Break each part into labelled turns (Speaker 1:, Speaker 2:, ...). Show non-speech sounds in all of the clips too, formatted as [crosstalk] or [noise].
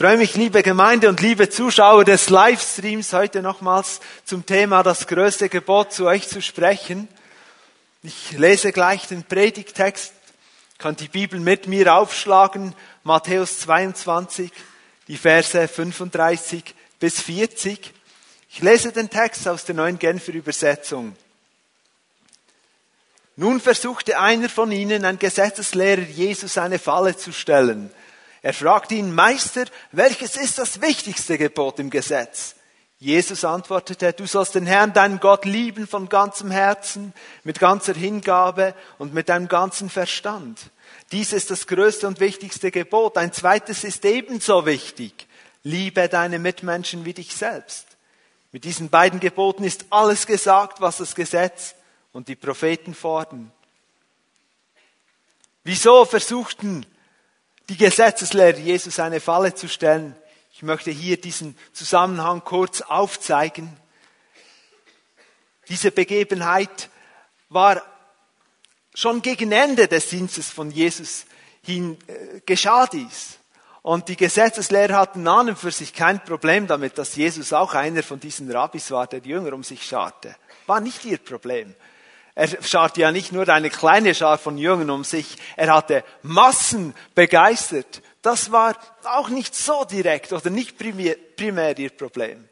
Speaker 1: freue mich, liebe Gemeinde und liebe Zuschauer des Livestreams, heute nochmals zum Thema das größte Gebot zu euch zu sprechen. Ich lese gleich den Predigtext, kann die Bibel mit mir aufschlagen, Matthäus 22, die Verse 35 bis 40. Ich lese den Text aus der neuen Genfer Übersetzung. Nun versuchte einer von ihnen, ein Gesetzeslehrer Jesus eine Falle zu stellen. Er fragte ihn, Meister, welches ist das wichtigste Gebot im Gesetz? Jesus antwortete, du sollst den Herrn, deinen Gott, lieben von ganzem Herzen, mit ganzer Hingabe und mit deinem ganzen Verstand. Dies ist das größte und wichtigste Gebot. Ein zweites ist ebenso wichtig. Liebe deine Mitmenschen wie dich selbst. Mit diesen beiden Geboten ist alles gesagt, was das Gesetz und die Propheten fordern. Wieso versuchten die Gesetzeslehrer Jesus eine Falle zu stellen. Ich möchte hier diesen Zusammenhang kurz aufzeigen. Diese Begebenheit war schon gegen Ende des Dienstes von Jesus hin äh, geschah dies. Und die Gesetzeslehrer hatten an und für sich kein Problem damit, dass Jesus auch einer von diesen Rabbis war, der die Jünger um sich scharte. War nicht ihr Problem. Er scharte ja nicht nur eine kleine Schar von Jüngern um sich, er hatte Massen begeistert. Das war auch nicht so direkt oder nicht primär, primär ihr Problem.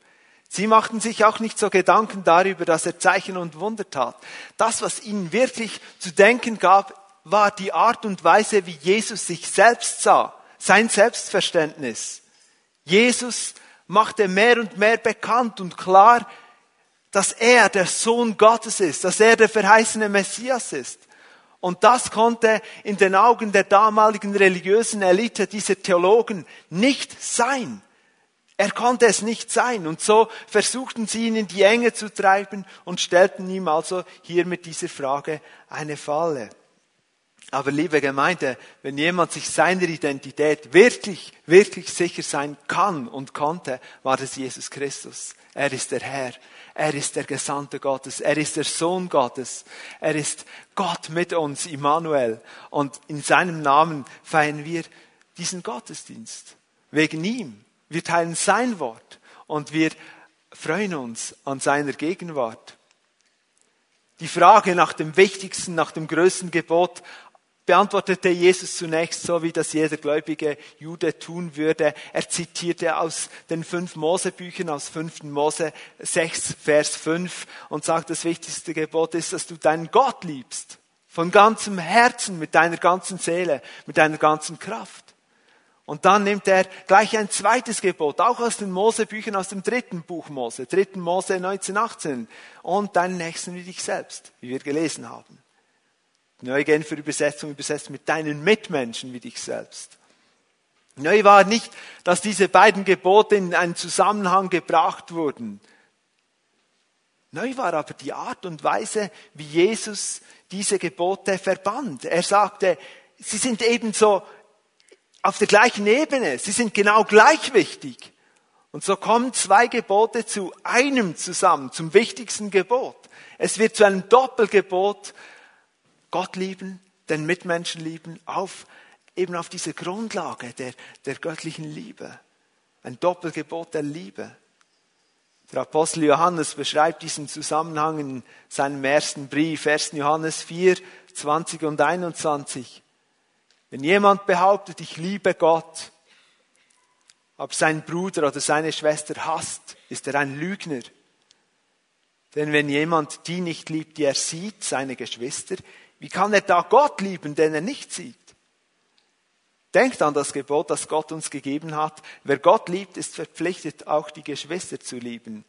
Speaker 1: Sie machten sich auch nicht so Gedanken darüber, dass er Zeichen und Wunder tat. Das, was ihnen wirklich zu denken gab, war die Art und Weise, wie Jesus sich selbst sah, sein Selbstverständnis. Jesus machte mehr und mehr bekannt und klar, dass er der Sohn Gottes ist, dass er der verheißene Messias ist. Und das konnte in den Augen der damaligen religiösen Elite dieser Theologen nicht sein. Er konnte es nicht sein. Und so versuchten sie ihn in die Enge zu treiben und stellten ihm also hier mit dieser Frage eine Falle. Aber liebe Gemeinde, wenn jemand sich seiner Identität wirklich, wirklich sicher sein kann und konnte, war es Jesus Christus. Er ist der Herr. Er ist der Gesandte Gottes. Er ist der Sohn Gottes. Er ist Gott mit uns, Immanuel. Und in seinem Namen feiern wir diesen Gottesdienst. Wegen ihm. Wir teilen sein Wort und wir freuen uns an seiner Gegenwart. Die Frage nach dem wichtigsten, nach dem größten Gebot beantwortete Jesus zunächst so, wie das jeder gläubige Jude tun würde. Er zitierte aus den fünf Mosebüchern, aus 5. Mose 6, Vers 5 und sagt, das wichtigste Gebot ist, dass du deinen Gott liebst. Von ganzem Herzen, mit deiner ganzen Seele, mit deiner ganzen Kraft. Und dann nimmt er gleich ein zweites Gebot, auch aus den Mosebüchern, aus dem dritten Buch Mose, dritten Mose 19, 18. Und deinen Nächsten wie dich selbst, wie wir gelesen haben. Neue Genfer Übersetzung übersetzt mit deinen Mitmenschen wie dich selbst. Neu war nicht, dass diese beiden Gebote in einen Zusammenhang gebracht wurden. Neu war aber die Art und Weise, wie Jesus diese Gebote verband. Er sagte, sie sind ebenso auf der gleichen Ebene, sie sind genau gleich wichtig. Und so kommen zwei Gebote zu einem zusammen, zum wichtigsten Gebot. Es wird zu einem Doppelgebot Gott lieben, den Mitmenschen lieben, auf, eben auf diese Grundlage der, der göttlichen Liebe. Ein Doppelgebot der Liebe. Der Apostel Johannes beschreibt diesen Zusammenhang in seinem ersten Brief, 1. Johannes 4, 20 und 21. Wenn jemand behauptet, ich liebe Gott, aber seinen Bruder oder seine Schwester hasst, ist er ein Lügner. Denn wenn jemand die nicht liebt, die er sieht, seine Geschwister, wie kann er da Gott lieben, den er nicht sieht? Denkt an das Gebot, das Gott uns gegeben hat. Wer Gott liebt, ist verpflichtet, auch die Geschwister zu lieben.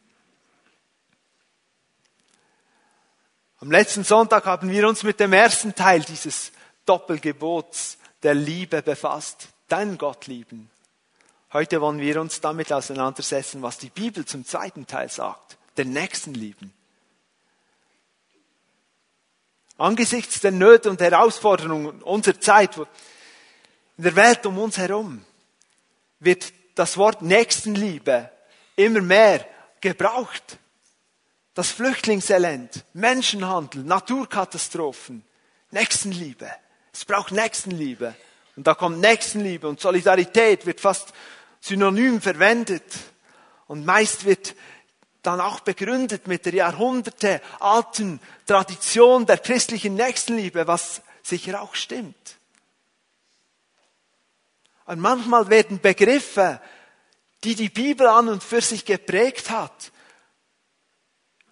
Speaker 1: Am letzten Sonntag haben wir uns mit dem ersten Teil dieses Doppelgebots der Liebe befasst. Deinen Gott lieben. Heute wollen wir uns damit auseinandersetzen, was die Bibel zum zweiten Teil sagt. Den Nächsten lieben. Angesichts der Nöte und Herausforderungen unserer Zeit, in der Welt um uns herum, wird das Wort Nächstenliebe immer mehr gebraucht. Das Flüchtlingselend, Menschenhandel, Naturkatastrophen, Nächstenliebe. Es braucht Nächstenliebe. Und da kommt Nächstenliebe und Solidarität wird fast synonym verwendet. Und meist wird dann auch begründet mit der Jahrhunderte alten Tradition der christlichen Nächstenliebe, was sicher auch stimmt. Und manchmal werden Begriffe, die die Bibel an und für sich geprägt hat,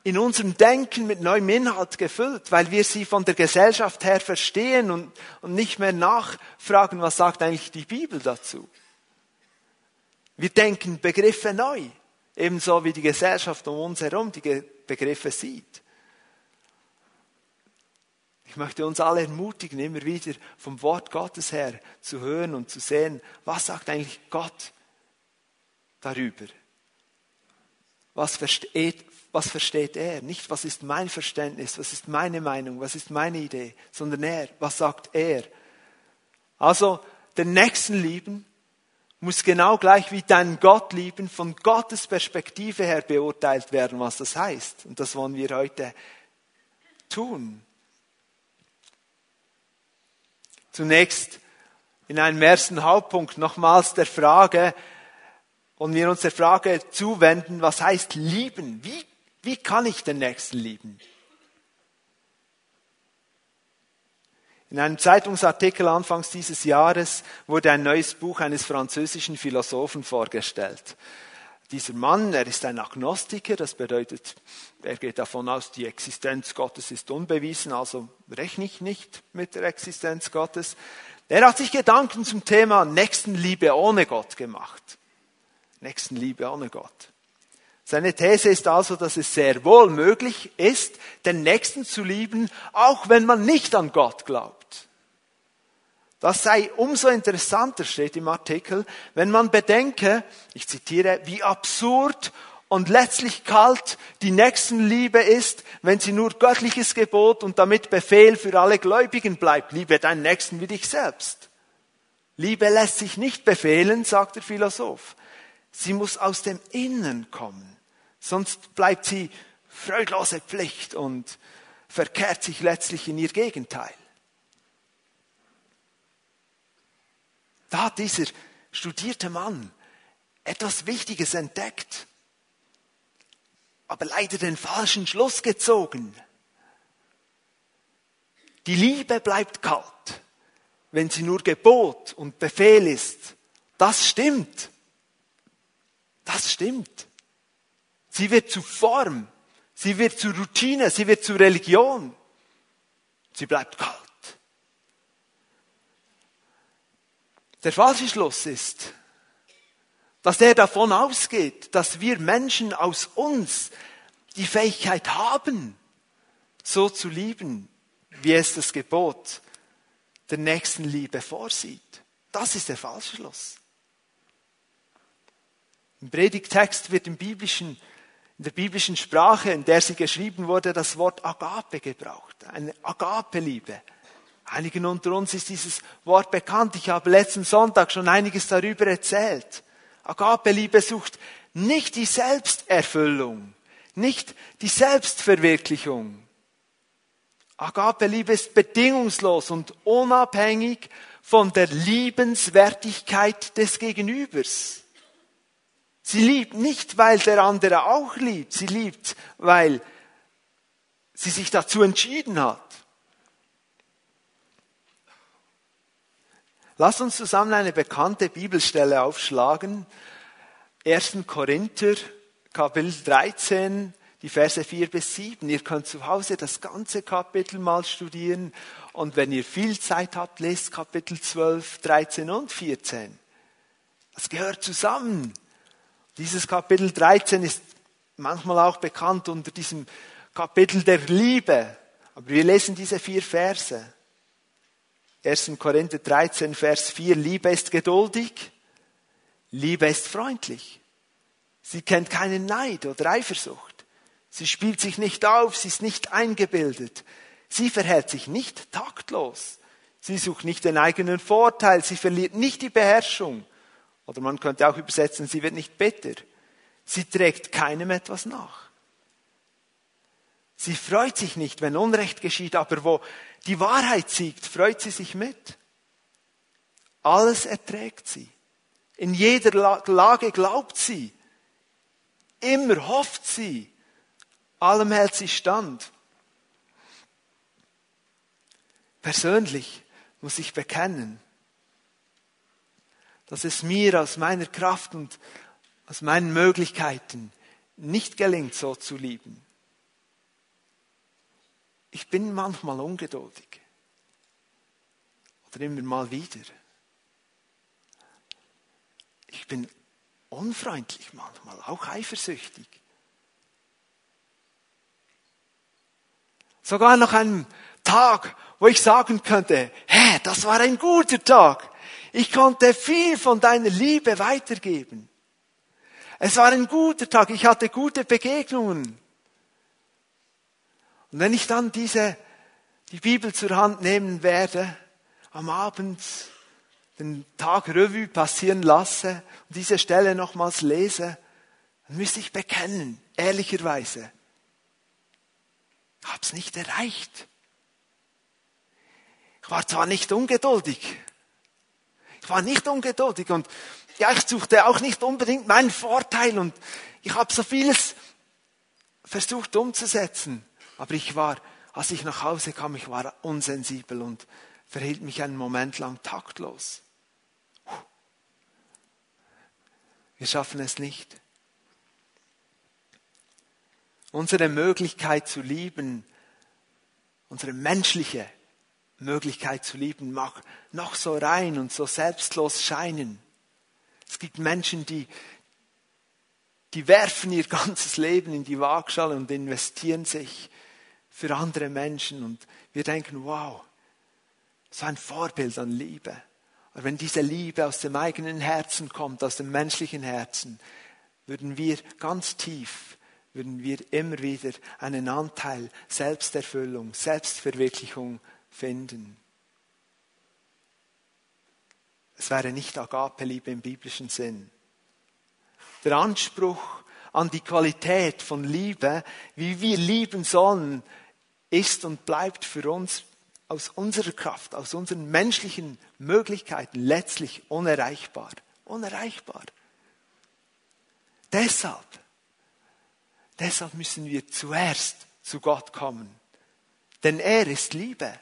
Speaker 1: in unserem Denken mit neuem Inhalt gefüllt, weil wir sie von der Gesellschaft her verstehen und, und nicht mehr nachfragen, was sagt eigentlich die Bibel dazu. Wir denken Begriffe neu, ebenso wie die Gesellschaft um uns herum die Begriffe sieht. Ich möchte uns alle ermutigen, immer wieder vom Wort Gottes her zu hören und zu sehen, was sagt eigentlich Gott darüber? Was versteht, was versteht er? Nicht, was ist mein Verständnis, was ist meine Meinung, was ist meine Idee, sondern er, was sagt er? Also, den Nächsten lieben muss genau gleich wie deinen Gott lieben, von Gottes Perspektive her beurteilt werden, was das heißt. Und das wollen wir heute tun. Zunächst in einem ersten Hauptpunkt nochmals der Frage, und wir uns der Frage zuwenden, was heißt lieben? Wie wie kann ich den Nächsten lieben? In einem Zeitungsartikel anfangs dieses Jahres wurde ein neues Buch eines französischen Philosophen vorgestellt. Dieser Mann, er ist ein Agnostiker, das bedeutet, er geht davon aus, die Existenz Gottes ist unbewiesen, also rechne ich nicht mit der Existenz Gottes. Er hat sich Gedanken zum Thema Nächstenliebe ohne Gott gemacht. Nächstenliebe ohne Gott. Seine These ist also, dass es sehr wohl möglich ist, den Nächsten zu lieben, auch wenn man nicht an Gott glaubt. Das sei umso interessanter, steht im Artikel, wenn man bedenke, ich zitiere, wie absurd und letztlich kalt die Nächstenliebe ist, wenn sie nur göttliches Gebot und damit Befehl für alle Gläubigen bleibt. Liebe deinen Nächsten wie dich selbst. Liebe lässt sich nicht befehlen, sagt der Philosoph. Sie muss aus dem Innen kommen. Sonst bleibt sie freudlose Pflicht und verkehrt sich letztlich in ihr Gegenteil. Da hat dieser studierte Mann etwas Wichtiges entdeckt, aber leider den falschen Schluss gezogen. Die Liebe bleibt kalt, wenn sie nur Gebot und Befehl ist. Das stimmt. Das stimmt. Sie wird zu Form. Sie wird zu Routine. Sie wird zu Religion. Sie bleibt kalt. Der falsche Schluss ist, dass er davon ausgeht, dass wir Menschen aus uns die Fähigkeit haben, so zu lieben, wie es das Gebot der Nächstenliebe vorsieht. Das ist der falsche Schluss. Im Predigtext wird im biblischen in der biblischen Sprache, in der sie geschrieben wurde, das Wort Agape gebraucht. Eine Agape-Liebe. Einigen unter uns ist dieses Wort bekannt. Ich habe letzten Sonntag schon einiges darüber erzählt. Agape-Liebe sucht nicht die Selbsterfüllung, nicht die Selbstverwirklichung. Agape-Liebe ist bedingungslos und unabhängig von der Liebenswertigkeit des Gegenübers. Sie liebt nicht, weil der andere auch liebt. Sie liebt, weil sie sich dazu entschieden hat. Lass uns zusammen eine bekannte Bibelstelle aufschlagen. 1. Korinther, Kapitel 13, die Verse 4 bis 7. Ihr könnt zu Hause das ganze Kapitel mal studieren. Und wenn ihr viel Zeit habt, lest Kapitel 12, 13 und 14. Das gehört zusammen. Dieses Kapitel 13 ist manchmal auch bekannt unter diesem Kapitel der Liebe. Aber wir lesen diese vier Verse. 1. Korinther 13, Vers 4. Liebe ist geduldig. Liebe ist freundlich. Sie kennt keinen Neid oder Eifersucht. Sie spielt sich nicht auf, sie ist nicht eingebildet. Sie verhält sich nicht taktlos. Sie sucht nicht den eigenen Vorteil, sie verliert nicht die Beherrschung. Oder man könnte auch übersetzen, sie wird nicht bitter. Sie trägt keinem etwas nach. Sie freut sich nicht, wenn Unrecht geschieht, aber wo die Wahrheit siegt, freut sie sich mit. Alles erträgt sie, In jeder Lage glaubt sie. Immer hofft sie. Allem hält sie stand. Persönlich muss ich bekennen, dass es mir aus meiner Kraft und aus meinen Möglichkeiten nicht gelingt, so zu lieben. Ich bin manchmal ungeduldig. Oder immer mal wieder. Ich bin unfreundlich manchmal, auch eifersüchtig. Sogar nach einem Tag, wo ich sagen könnte, hä, das war ein guter Tag. Ich konnte viel von deiner Liebe weitergeben. Es war ein guter Tag, ich hatte gute Begegnungen. Und wenn ich dann diese, die Bibel zur Hand nehmen werde, am Abend den Tag Revue passieren lasse und diese Stelle nochmals lese, dann müsste ich bekennen, ehrlicherweise, es nicht erreicht. Ich war zwar nicht ungeduldig, ich war nicht ungeduldig und ja, ich suchte auch nicht unbedingt meinen Vorteil und ich habe so vieles versucht umzusetzen, aber ich war, als ich nach Hause kam, ich war unsensibel und verhielt mich einen Moment lang taktlos. Wir schaffen es nicht. Unsere Möglichkeit zu lieben, unsere menschliche Möglichkeit zu lieben, mag noch so rein und so selbstlos scheinen. Es gibt Menschen, die, die werfen ihr [laughs] ganzes Leben in die Waagschale und investieren sich für andere Menschen und wir denken, wow, so ein Vorbild an Liebe. Aber wenn diese Liebe aus dem eigenen Herzen kommt, aus dem menschlichen Herzen, würden wir ganz tief, würden wir immer wieder einen Anteil Selbsterfüllung, Selbstverwirklichung finden. Es wäre nicht Agape-Liebe im biblischen Sinn. Der Anspruch an die Qualität von Liebe, wie wir lieben sollen, ist und bleibt für uns aus unserer Kraft, aus unseren menschlichen Möglichkeiten letztlich unerreichbar. Unerreichbar. Deshalb, deshalb müssen wir zuerst zu Gott kommen. Denn er ist Liebe.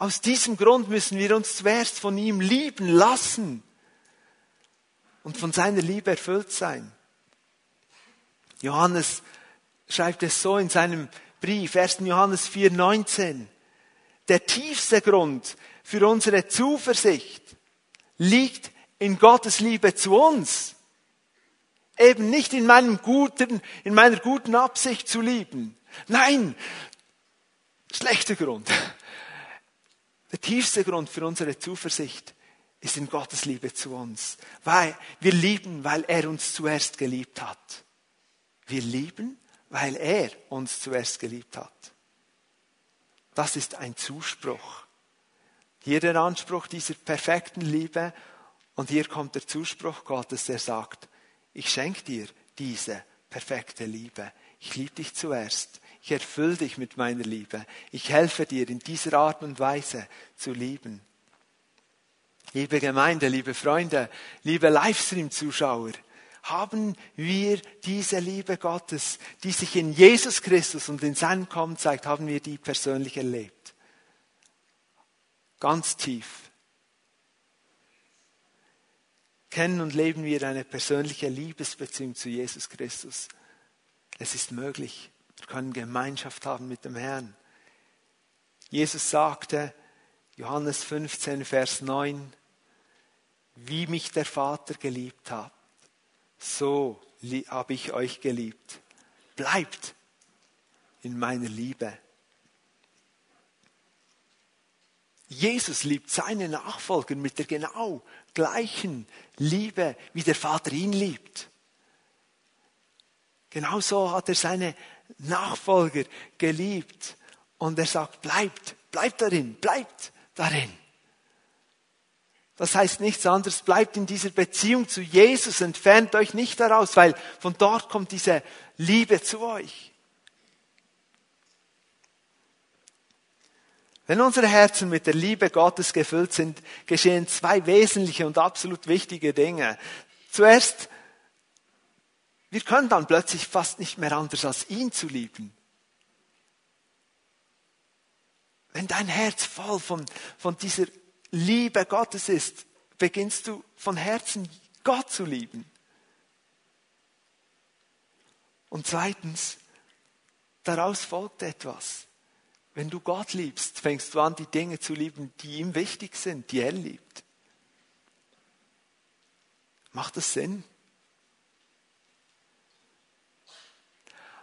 Speaker 1: Aus diesem Grund müssen wir uns zuerst von ihm lieben lassen und von seiner Liebe erfüllt sein. Johannes schreibt es so in seinem Brief, 1. Johannes 4, 19. Der tiefste Grund für unsere Zuversicht liegt in Gottes Liebe zu uns. Eben nicht in meinem guten, in meiner guten Absicht zu lieben. Nein, schlechter Grund. Der tiefste Grund für unsere Zuversicht ist in Gottes Liebe zu uns. Weil wir lieben, weil er uns zuerst geliebt hat. Wir lieben, weil er uns zuerst geliebt hat. Das ist ein Zuspruch. Hier der Anspruch dieser perfekten Liebe und hier kommt der Zuspruch Gottes, der sagt, ich schenke dir diese perfekte Liebe. Ich liebe dich zuerst. Ich erfülle dich mit meiner Liebe. Ich helfe dir in dieser Art und Weise zu lieben. Liebe Gemeinde, liebe Freunde, liebe Livestream-Zuschauer, haben wir diese Liebe Gottes, die sich in Jesus Christus und in seinem Kommen zeigt, haben wir die persönlich erlebt. Ganz tief. Kennen und leben wir eine persönliche Liebesbeziehung zu Jesus Christus. Es ist möglich. Wir können Gemeinschaft haben mit dem Herrn. Jesus sagte, Johannes 15, Vers 9, wie mich der Vater geliebt hat, so habe ich euch geliebt. Bleibt in meiner Liebe. Jesus liebt seine Nachfolger mit der genau gleichen Liebe, wie der Vater ihn liebt. Genauso hat er seine Nachfolger geliebt. Und er sagt, bleibt, bleibt darin, bleibt darin. Das heißt nichts anderes, bleibt in dieser Beziehung zu Jesus, entfernt euch nicht daraus, weil von dort kommt diese Liebe zu euch. Wenn unsere Herzen mit der Liebe Gottes gefüllt sind, geschehen zwei wesentliche und absolut wichtige Dinge. Zuerst, wir können dann plötzlich fast nicht mehr anders als ihn zu lieben. Wenn dein Herz voll von, von dieser Liebe Gottes ist, beginnst du von Herzen Gott zu lieben. Und zweitens, daraus folgt etwas. Wenn du Gott liebst, fängst du an, die Dinge zu lieben, die ihm wichtig sind, die er liebt. Macht das Sinn?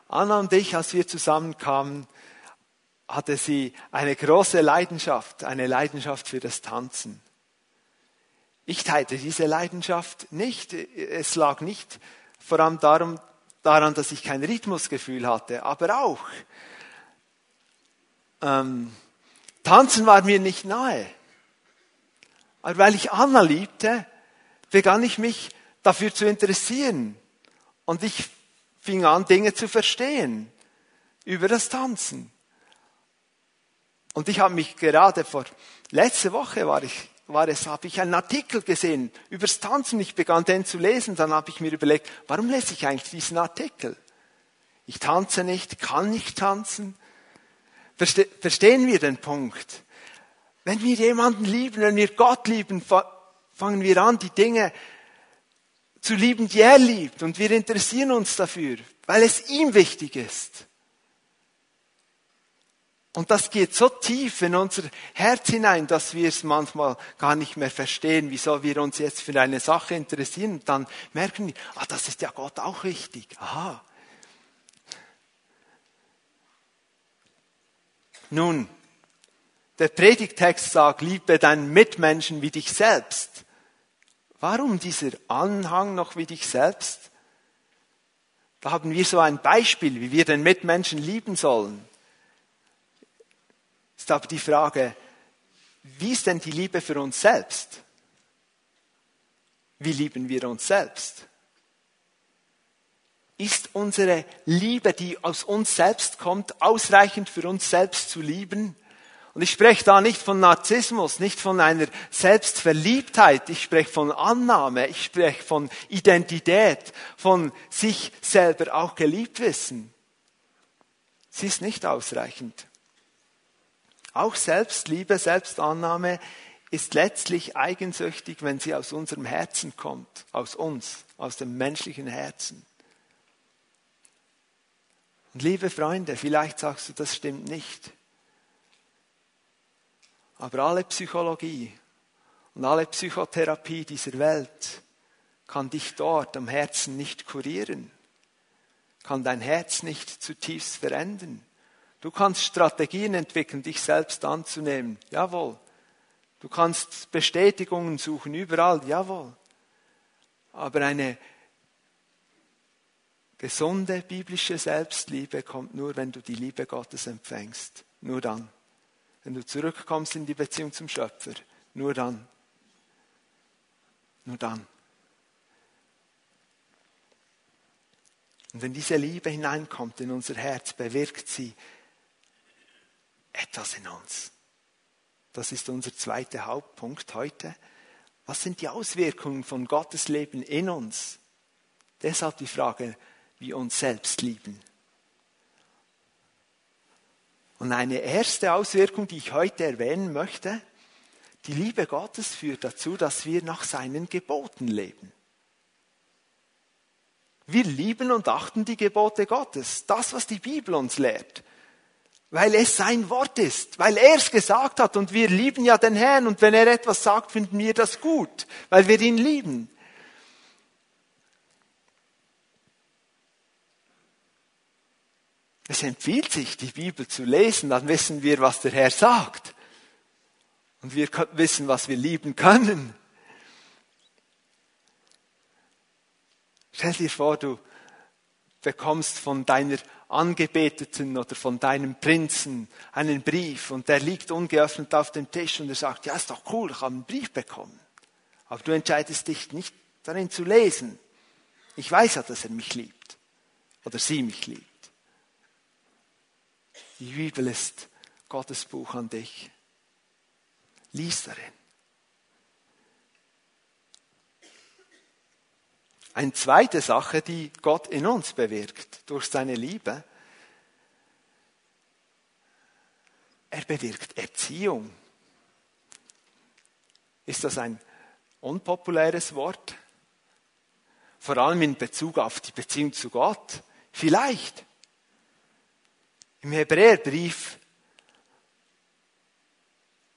Speaker 1: Anna und ich, als wir zusammenkamen, hatte sie eine große Leidenschaft, eine Leidenschaft für das Tanzen. Ich teilte diese Leidenschaft nicht. Es lag nicht vor allem darum, daran, dass ich kein Rhythmusgefühl hatte, aber auch. Ähm, Tanzen war mir nicht nahe. Aber weil ich Anna liebte, begann ich mich dafür zu interessieren. Und ich fing an, Dinge zu verstehen über das Tanzen. Und ich habe mich gerade vor, letzte Woche war ich war es, habe ich einen Artikel gesehen übers Tanzen. Ich begann den zu lesen. Dann habe ich mir überlegt, warum lese ich eigentlich diesen Artikel? Ich tanze nicht, kann nicht tanzen. Verste verstehen wir den Punkt? Wenn wir jemanden lieben, wenn wir Gott lieben, fangen wir an, die Dinge zu lieben, die er liebt. Und wir interessieren uns dafür, weil es ihm wichtig ist. Und das geht so tief in unser Herz hinein, dass wir es manchmal gar nicht mehr verstehen, wieso wir uns jetzt für eine Sache interessieren. Und dann merken wir, ah, das ist ja Gott auch wichtig. Aha. Nun, der Predigtext sagt, liebe deinen Mitmenschen wie dich selbst. Warum dieser Anhang noch wie dich selbst? Da haben wir so ein Beispiel, wie wir den Mitmenschen lieben sollen ist aber die Frage, wie ist denn die Liebe für uns selbst? Wie lieben wir uns selbst? Ist unsere Liebe, die aus uns selbst kommt, ausreichend für uns selbst zu lieben? Und ich spreche da nicht von Narzissmus, nicht von einer Selbstverliebtheit, ich spreche von Annahme, ich spreche von Identität, von sich selber auch geliebt wissen. Sie ist nicht ausreichend. Auch Selbstliebe, Selbstannahme ist letztlich eigensüchtig, wenn sie aus unserem Herzen kommt, aus uns, aus dem menschlichen Herzen. Und liebe Freunde, vielleicht sagst du, das stimmt nicht. Aber alle Psychologie und alle Psychotherapie dieser Welt kann dich dort am Herzen nicht kurieren, kann dein Herz nicht zutiefst verändern. Du kannst Strategien entwickeln, dich selbst anzunehmen. Jawohl. Du kannst Bestätigungen suchen, überall. Jawohl. Aber eine gesunde biblische Selbstliebe kommt nur, wenn du die Liebe Gottes empfängst. Nur dann. Wenn du zurückkommst in die Beziehung zum Schöpfer. Nur dann. Nur dann. Und wenn diese Liebe hineinkommt in unser Herz, bewirkt sie etwas in uns. Das ist unser zweiter Hauptpunkt heute. Was sind die Auswirkungen von Gottes Leben in uns? Deshalb die Frage, wie uns selbst lieben. Und eine erste Auswirkung, die ich heute erwähnen möchte, die Liebe Gottes führt dazu, dass wir nach seinen Geboten leben. Wir lieben und achten die Gebote Gottes, das, was die Bibel uns lehrt weil es sein Wort ist, weil er es gesagt hat und wir lieben ja den Herrn und wenn er etwas sagt, finden wir das gut, weil wir ihn lieben. Es empfiehlt sich, die Bibel zu lesen, dann wissen wir, was der Herr sagt. Und wir wissen, was wir lieben können. Stell dir vor, du bekommst von deiner Angebeteten oder von deinem Prinzen einen Brief und der liegt ungeöffnet auf dem Tisch und er sagt, ja, ist doch cool, ich habe einen Brief bekommen. Aber du entscheidest dich nicht darin zu lesen. Ich weiß ja, dass er mich liebt oder sie mich liebt. Die Bibel ist Gottes Buch an dich. Lies darin. Eine zweite Sache, die Gott in uns bewirkt durch seine Liebe, er bewirkt Erziehung. Ist das ein unpopuläres Wort? Vor allem in Bezug auf die Beziehung zu Gott? Vielleicht. Im Hebräerbrief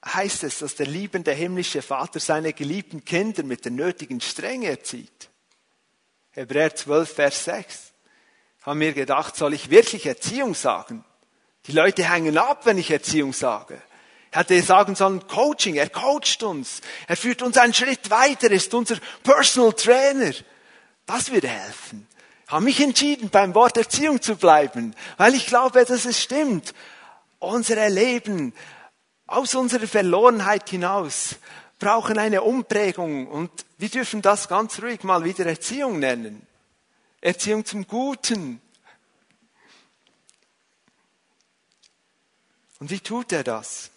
Speaker 1: heißt es, dass der liebende himmlische Vater seine geliebten Kinder mit der nötigen Strenge erzieht. Hebräer 12, Vers 6. Haben mir gedacht, soll ich wirklich Erziehung sagen? Die Leute hängen ab, wenn ich Erziehung sage. Er hätte sagen sollen, Coaching, er coacht uns. Er führt uns einen Schritt weiter, ist unser Personal Trainer. Das würde helfen. Habe mich entschieden, beim Wort Erziehung zu bleiben, weil ich glaube, dass es stimmt. Unsere Leben aus unserer Verlorenheit hinaus brauchen eine Umprägung und wir dürfen das ganz ruhig mal wieder Erziehung nennen. Erziehung zum Guten. Und wie tut er das?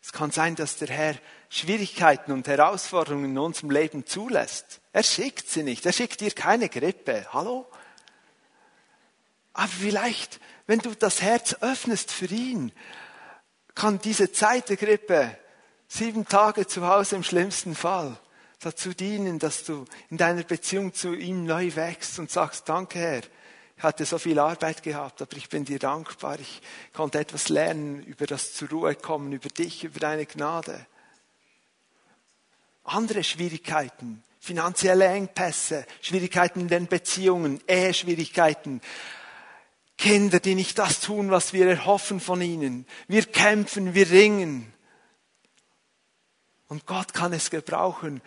Speaker 1: Es kann sein, dass der Herr Schwierigkeiten und Herausforderungen in unserem Leben zulässt. Er schickt sie nicht. Er schickt dir keine Grippe. Hallo? Aber vielleicht, wenn du das Herz öffnest für ihn, kann diese Zeit der Grippe, sieben Tage zu Hause im schlimmsten Fall, dazu dienen, dass du in deiner Beziehung zu ihm neu wächst und sagst, danke Herr, ich hatte so viel Arbeit gehabt, aber ich bin dir dankbar. Ich konnte etwas lernen über das zur Ruhe kommen, über dich, über deine Gnade. Andere Schwierigkeiten, finanzielle Engpässe, Schwierigkeiten in den Beziehungen, Eheschwierigkeiten, Kinder, die nicht das tun, was wir erhoffen von ihnen. Wir kämpfen, wir ringen. Und Gott kann es gebrauchen,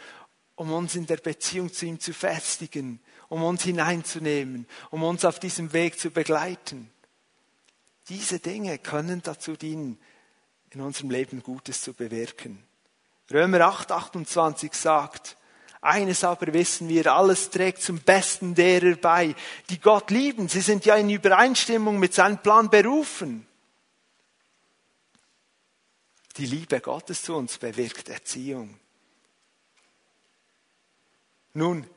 Speaker 1: um uns in der Beziehung zu ihm zu festigen, um uns hineinzunehmen, um uns auf diesem Weg zu begleiten. Diese Dinge können dazu dienen, in unserem Leben Gutes zu bewirken. Römer 8, 28 sagt, eines aber wissen wir, alles trägt zum Besten derer bei, die Gott lieben. Sie sind ja in Übereinstimmung mit seinem Plan berufen. Die Liebe Gottes zu uns bewirkt Erziehung. Nun,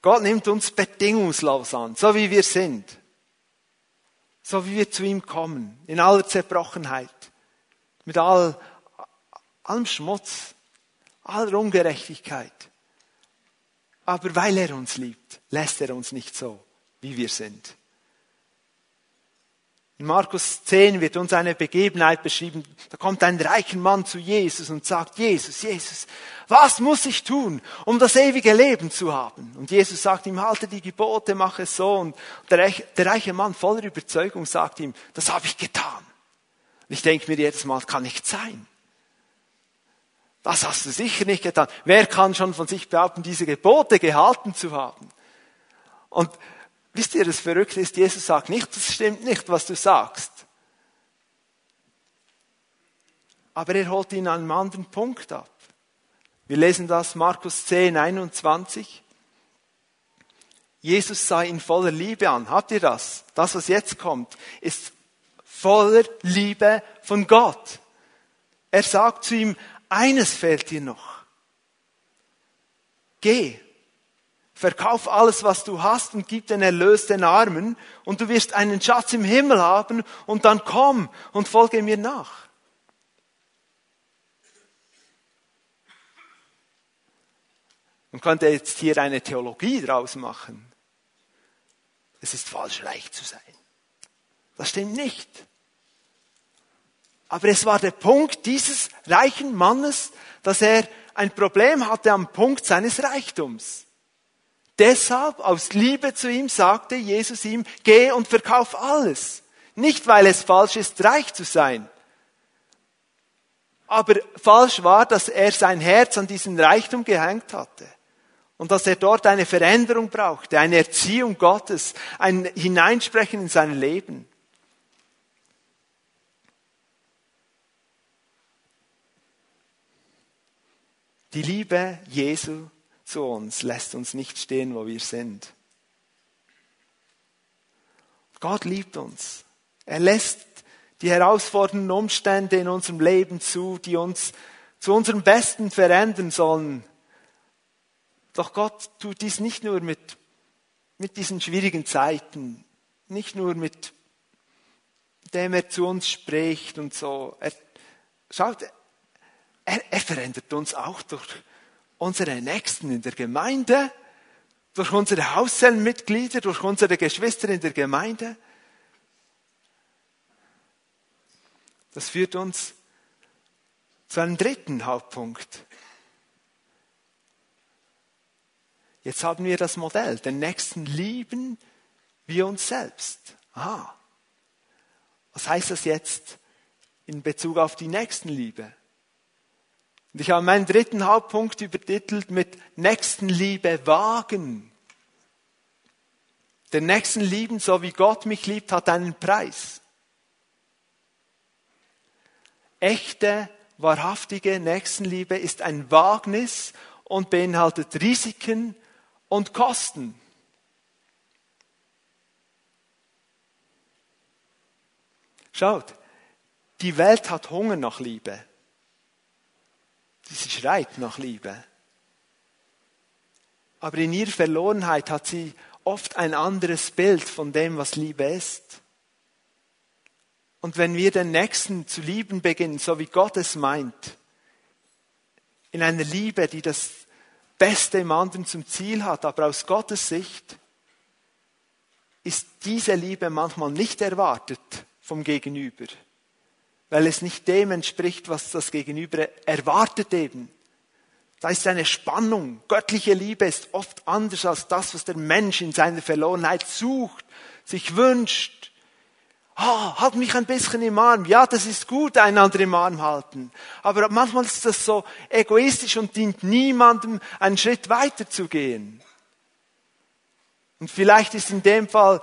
Speaker 1: Gott nimmt uns bedingungslos an, so wie wir sind. So wie wir zu ihm kommen, in aller Zerbrochenheit, mit all, allem Schmutz, aller Ungerechtigkeit. Aber weil er uns liebt, lässt er uns nicht so, wie wir sind. In Markus 10 wird uns eine Begebenheit beschrieben. Da kommt ein reicher Mann zu Jesus und sagt, Jesus, Jesus, was muss ich tun, um das ewige Leben zu haben? Und Jesus sagt ihm, halte die Gebote, mach es so. Und der reiche, der reiche Mann voller Überzeugung sagt ihm, das habe ich getan. Und ich denke mir jedes Mal, kann nicht sein. Das hast du sicher nicht getan. Wer kann schon von sich behaupten, diese Gebote gehalten zu haben? Und wisst ihr, das Verrückte ist, Jesus sagt nicht, das stimmt nicht, was du sagst. Aber er holt ihn an einem anderen Punkt ab. Wir lesen das Markus 10, 21. Jesus sah ihn voller Liebe an. Habt ihr das? Das, was jetzt kommt, ist voller Liebe von Gott. Er sagt zu ihm, eines fehlt dir noch. Geh, verkauf alles, was du hast und gib den Erlös den Armen und du wirst einen Schatz im Himmel haben und dann komm und folge mir nach. Man könnte jetzt hier eine Theologie draus machen. Es ist falsch, reich zu sein. Das stimmt nicht. Aber es war der Punkt dieses reichen Mannes, dass er ein Problem hatte am Punkt seines Reichtums. Deshalb, aus Liebe zu ihm, sagte Jesus ihm, geh und verkauf alles. Nicht, weil es falsch ist, reich zu sein. Aber falsch war, dass er sein Herz an diesen Reichtum gehängt hatte. Und dass er dort eine Veränderung brauchte, eine Erziehung Gottes, ein Hineinsprechen in sein Leben. Die Liebe Jesu zu uns lässt uns nicht stehen, wo wir sind. Gott liebt uns. Er lässt die herausfordernden Umstände in unserem Leben zu, die uns zu unserem Besten verändern sollen. Doch Gott tut dies nicht nur mit, mit diesen schwierigen Zeiten, nicht nur mit dem er zu uns spricht und so. Er, schaut, er, er verändert uns auch durch unsere Nächsten in der Gemeinde, durch unsere Hauszellenmitglieder, durch unsere Geschwister in der Gemeinde. Das führt uns zu einem dritten Hauptpunkt. Jetzt haben wir das Modell, den Nächsten lieben wie uns selbst. Aha. Was heißt das jetzt in Bezug auf die Nächstenliebe? Und ich habe meinen dritten Hauptpunkt übertitelt mit Nächstenliebe wagen. Den Nächsten lieben, so wie Gott mich liebt, hat einen Preis. Echte, wahrhaftige Nächstenliebe ist ein Wagnis und beinhaltet Risiken und Kosten. Schaut, die Welt hat Hunger nach Liebe. Sie schreit nach Liebe. Aber in ihrer Verlorenheit hat sie oft ein anderes Bild von dem, was Liebe ist. Und wenn wir den Nächsten zu lieben beginnen, so wie Gott es meint, in einer Liebe, die das Beste im anderen zum Ziel hat, aber aus Gottes Sicht, ist diese Liebe manchmal nicht erwartet vom Gegenüber, weil es nicht dem entspricht, was das Gegenüber erwartet eben. Da ist eine Spannung. Göttliche Liebe ist oft anders als das, was der Mensch in seiner Verlorenheit sucht, sich wünscht. Ah, halt mich ein bisschen im Arm. Ja, das ist gut, einander im Arm halten. Aber manchmal ist das so egoistisch und dient niemandem, einen Schritt weiter zu gehen. Und vielleicht ist in dem Fall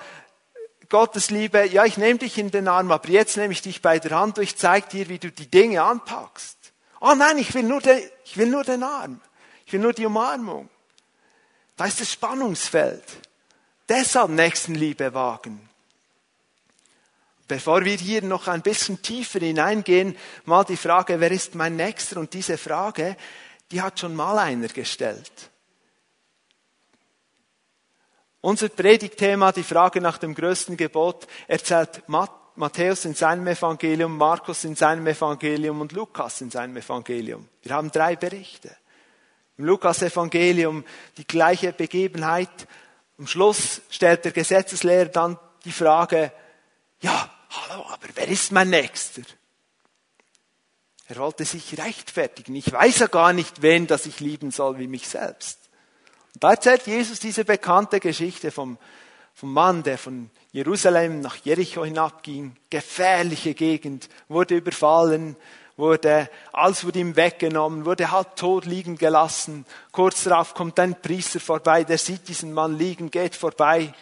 Speaker 1: Gottes Liebe, ja, ich nehme dich in den Arm, aber jetzt nehme ich dich bei der Hand und ich zeige dir, wie du die Dinge anpackst. Oh nein, ich will nur den, ich will nur den Arm. Ich will nur die Umarmung. Da ist das Spannungsfeld. Deshalb Nächstenliebe wagen. Bevor wir hier noch ein bisschen tiefer hineingehen, mal die Frage, wer ist mein Nächster? Und diese Frage, die hat schon mal einer gestellt. Unser Predigtthema, die Frage nach dem größten Gebot, erzählt Matthäus in seinem Evangelium, Markus in seinem Evangelium und Lukas in seinem Evangelium. Wir haben drei Berichte. Im Lukas-Evangelium die gleiche Begebenheit. Am Schluss stellt der Gesetzeslehrer dann die Frage, ja, hallo, aber wer ist mein Nächster? Er wollte sich rechtfertigen. Ich weiß ja gar nicht, wen das ich lieben soll wie mich selbst. Da erzählt Jesus diese bekannte Geschichte vom, vom Mann, der von Jerusalem nach Jericho hinabging, gefährliche Gegend, wurde überfallen, wurde, alles wurde ihm weggenommen, wurde halb tot liegen gelassen. Kurz darauf kommt ein Priester vorbei, der sieht diesen Mann liegen, geht vorbei.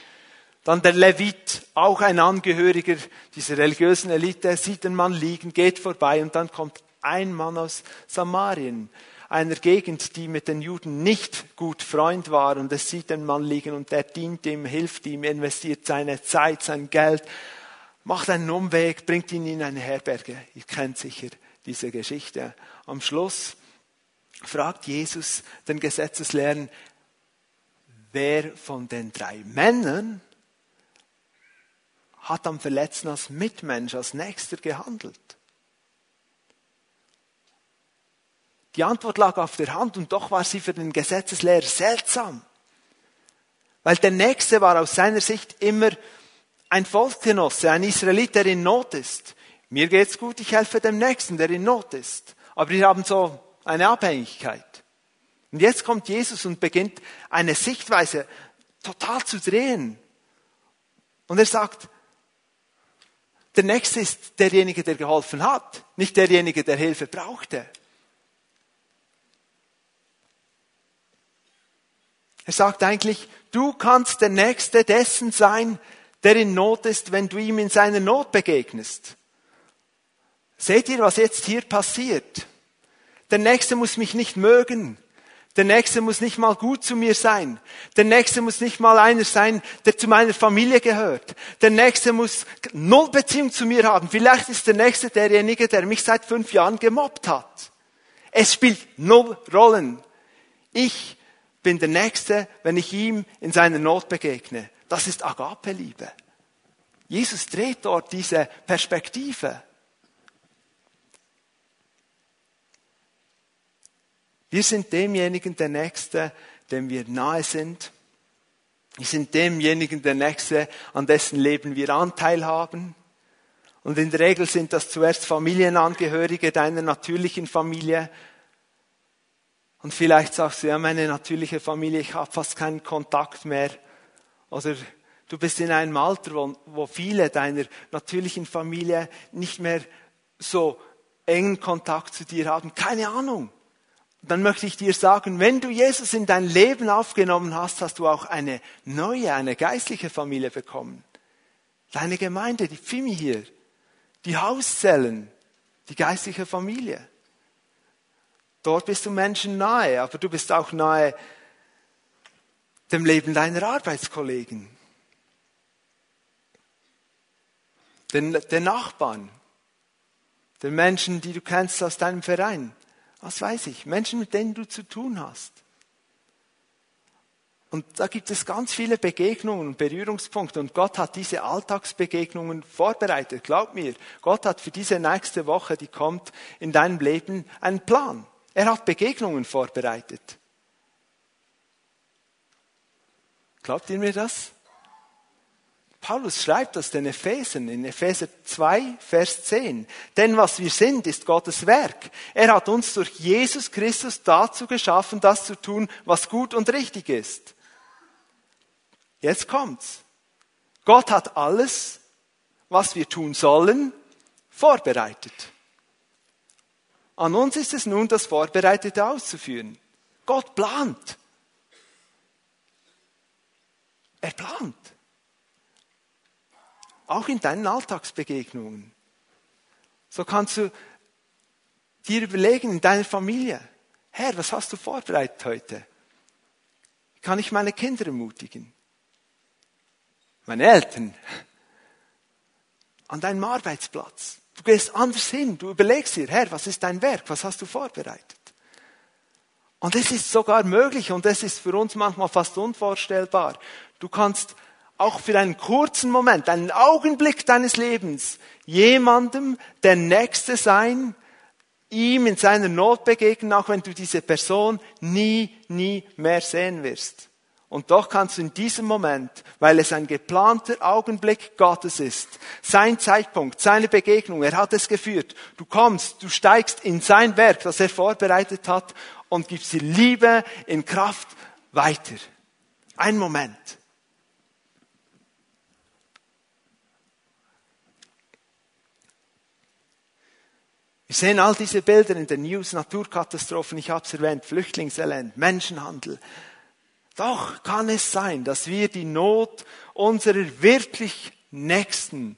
Speaker 1: Dann der Levit, auch ein Angehöriger dieser religiösen Elite, sieht den Mann liegen, geht vorbei und dann kommt ein Mann aus Samarien, einer Gegend, die mit den Juden nicht gut Freund war und es sieht den Mann liegen und der dient ihm, hilft ihm, investiert seine Zeit, sein Geld, macht einen Umweg, bringt ihn in eine Herberge. Ihr kennt sicher diese Geschichte. Am Schluss fragt Jesus den Gesetzeslehrern, wer von den drei Männern hat am Verletzten als Mitmensch, als Nächster gehandelt? Die Antwort lag auf der Hand und doch war sie für den Gesetzeslehrer seltsam. Weil der Nächste war aus seiner Sicht immer ein Volksgenosse, ein Israelit, der in Not ist. Mir geht's gut, ich helfe dem Nächsten, der in Not ist. Aber wir haben so eine Abhängigkeit. Und jetzt kommt Jesus und beginnt eine Sichtweise total zu drehen. Und er sagt, der Nächste ist derjenige, der geholfen hat, nicht derjenige, der Hilfe brauchte. Er sagt eigentlich, du kannst der Nächste dessen sein, der in Not ist, wenn du ihm in seiner Not begegnest. Seht ihr, was jetzt hier passiert? Der Nächste muss mich nicht mögen. Der Nächste muss nicht mal gut zu mir sein. Der Nächste muss nicht mal einer sein, der zu meiner Familie gehört. Der Nächste muss null Beziehung zu mir haben. Vielleicht ist der Nächste derjenige, der mich seit fünf Jahren gemobbt hat. Es spielt null Rollen. Ich bin der Nächste, wenn ich ihm in seiner Not begegne. Das ist Agape-Liebe. Jesus dreht dort diese Perspektive. Wir sind demjenigen der Nächste, dem wir nahe sind. Wir sind demjenigen der Nächste, an dessen Leben wir Anteil haben. Und in der Regel sind das zuerst Familienangehörige deiner natürlichen Familie. Und vielleicht sagst du, ja, meine natürliche Familie, ich habe fast keinen Kontakt mehr. Oder du bist in einem Alter, wo, wo viele deiner natürlichen Familie nicht mehr so engen Kontakt zu dir haben. Keine Ahnung dann möchte ich dir sagen, wenn du Jesus in dein Leben aufgenommen hast, hast du auch eine neue, eine geistliche Familie bekommen. Deine Gemeinde, die Fimi hier, die Hauszellen, die geistliche Familie. Dort bist du Menschen nahe, aber du bist auch nahe dem Leben deiner Arbeitskollegen, den, den Nachbarn, den Menschen, die du kennst aus deinem Verein. Was weiß ich? Menschen, mit denen du zu tun hast. Und da gibt es ganz viele Begegnungen und Berührungspunkte. Und Gott hat diese Alltagsbegegnungen vorbereitet. Glaub mir, Gott hat für diese nächste Woche, die kommt, in deinem Leben einen Plan. Er hat Begegnungen vorbereitet. Glaubt ihr mir das? Paulus schreibt das den Ephesern in Epheser 2, Vers 10. Denn was wir sind, ist Gottes Werk. Er hat uns durch Jesus Christus dazu geschaffen, das zu tun, was gut und richtig ist. Jetzt kommt's. Gott hat alles, was wir tun sollen, vorbereitet. An uns ist es nun, das Vorbereitete auszuführen. Gott plant. Er plant. Auch in deinen Alltagsbegegnungen. So kannst du dir überlegen in deiner Familie, Herr, was hast du vorbereitet heute? Kann ich meine Kinder ermutigen? Meine Eltern? An deinem Arbeitsplatz? Du gehst anders hin, du überlegst dir, Herr, was ist dein Werk? Was hast du vorbereitet? Und es ist sogar möglich und es ist für uns manchmal fast unvorstellbar. Du kannst auch für einen kurzen Moment, einen Augenblick deines Lebens, jemandem der Nächste sein, ihm in seiner Not begegnen, auch wenn du diese Person nie, nie mehr sehen wirst. Und doch kannst du in diesem Moment, weil es ein geplanter Augenblick Gottes ist, sein Zeitpunkt, seine Begegnung, er hat es geführt, du kommst, du steigst in sein Werk, das er vorbereitet hat und gibst die Liebe in Kraft weiter. Ein Moment. Wir sehen all diese Bilder in den News, Naturkatastrophen, ich habe es erwähnt, Flüchtlingselend, Menschenhandel. Doch kann es sein, dass wir die Not unserer wirklich Nächsten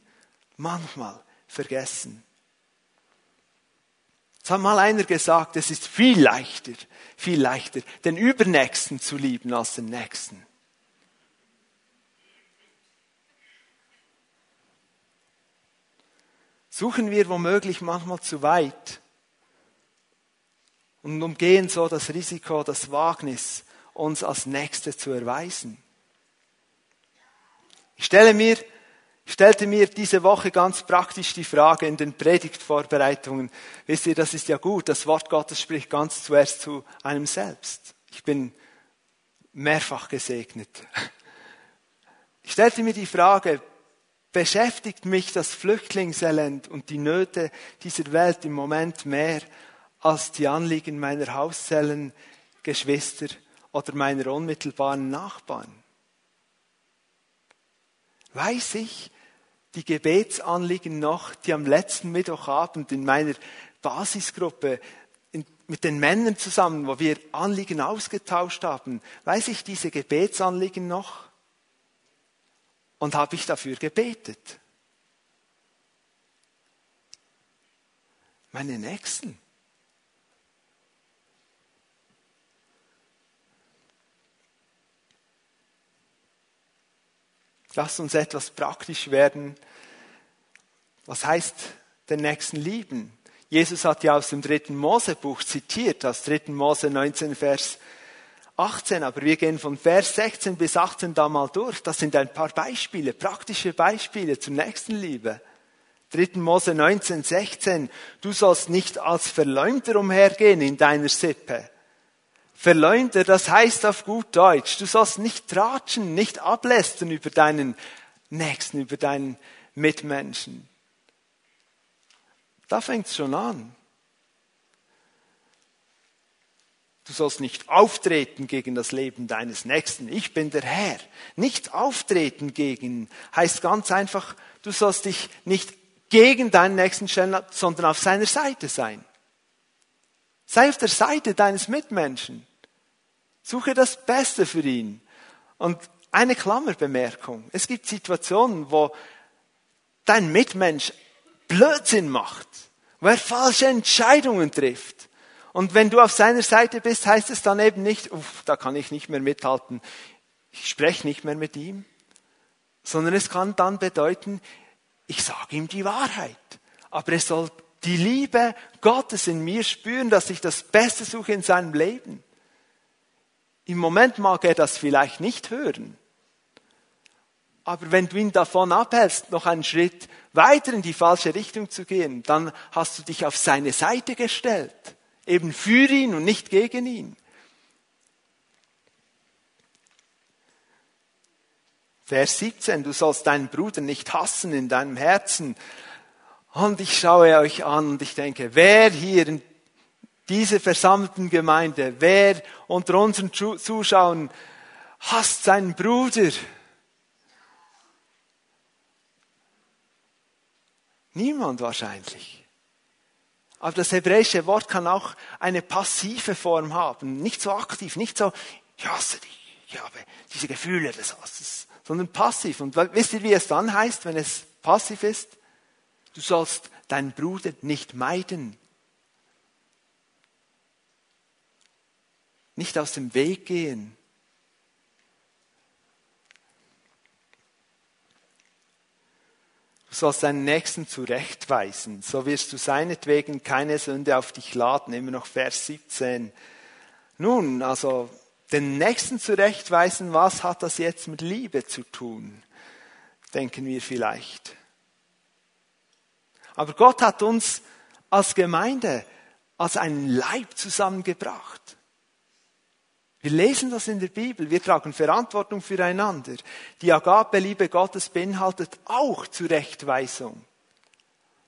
Speaker 1: manchmal vergessen. Es hat mal einer gesagt, es ist viel leichter, viel leichter, den Übernächsten zu lieben als den Nächsten. suchen wir womöglich manchmal zu weit und umgehen so das Risiko, das Wagnis, uns als Nächste zu erweisen. Ich stelle mir, stellte mir diese Woche ganz praktisch die Frage in den Predigtvorbereitungen. Wisst ihr, das ist ja gut. Das Wort Gottes spricht ganz zuerst zu einem selbst. Ich bin mehrfach gesegnet. Ich stellte mir die Frage, beschäftigt mich das Flüchtlingselend und die Nöte dieser Welt im Moment mehr als die Anliegen meiner Hauszellen, Geschwister oder meiner unmittelbaren Nachbarn. Weiß ich die Gebetsanliegen noch, die am letzten Mittwochabend in meiner Basisgruppe mit den Männern zusammen, wo wir Anliegen ausgetauscht haben, weiß ich diese Gebetsanliegen noch? und habe ich dafür gebetet. Meine Nächsten. Lass uns etwas praktisch werden. Was heißt den Nächsten lieben? Jesus hat ja aus dem dritten Mosebuch zitiert, aus dritten Mose 19, Vers 18, aber wir gehen von Vers 16 bis 18 da mal durch. Das sind ein paar Beispiele, praktische Beispiele zur Nächstenliebe. 3. Mose 19, 16. Du sollst nicht als Verleumder umhergehen in deiner Sippe. Verleumder, das heißt auf gut Deutsch, du sollst nicht tratschen, nicht ablästern über deinen Nächsten, über deinen Mitmenschen. Da fängt es schon an. Du sollst nicht auftreten gegen das Leben deines Nächsten. Ich bin der Herr. Nicht auftreten gegen heißt ganz einfach, du sollst dich nicht gegen deinen Nächsten stellen, sondern auf seiner Seite sein. Sei auf der Seite deines Mitmenschen. Suche das Beste für ihn. Und eine Klammerbemerkung. Es gibt Situationen, wo dein Mitmensch Blödsinn macht, wo er falsche Entscheidungen trifft. Und wenn du auf seiner Seite bist, heißt es dann eben nicht, uff, da kann ich nicht mehr mithalten, ich spreche nicht mehr mit ihm, sondern es kann dann bedeuten, ich sage ihm die Wahrheit. Aber es soll die Liebe Gottes in mir spüren, dass ich das Beste suche in seinem Leben. Im Moment mag er das vielleicht nicht hören. Aber wenn du ihn davon abhältst, noch einen Schritt weiter in die falsche Richtung zu gehen, dann hast du dich auf seine Seite gestellt eben für ihn und nicht gegen ihn. Vers 17, du sollst deinen Bruder nicht hassen in deinem Herzen. Und ich schaue euch an und ich denke, wer hier in dieser versammelten Gemeinde, wer unter unseren Zuschauern hasst seinen Bruder? Niemand wahrscheinlich. Aber das hebräische Wort kann auch eine passive Form haben. Nicht so aktiv, nicht so, ich hasse dich, ich habe diese Gefühle des Hasses, sondern passiv. Und wisst ihr, wie es dann heißt, wenn es passiv ist? Du sollst deinen Bruder nicht meiden. Nicht aus dem Weg gehen. Du sollst deinen Nächsten zurechtweisen, so wirst du seinetwegen keine Sünde auf dich laden. Immer noch Vers 17. Nun, also den Nächsten zurechtweisen, was hat das jetzt mit Liebe zu tun? Denken wir vielleicht. Aber Gott hat uns als Gemeinde, als einen Leib zusammengebracht. Wir lesen das in der Bibel. Wir tragen Verantwortung füreinander. Die Agape-Liebe Gottes beinhaltet auch Zurechtweisung.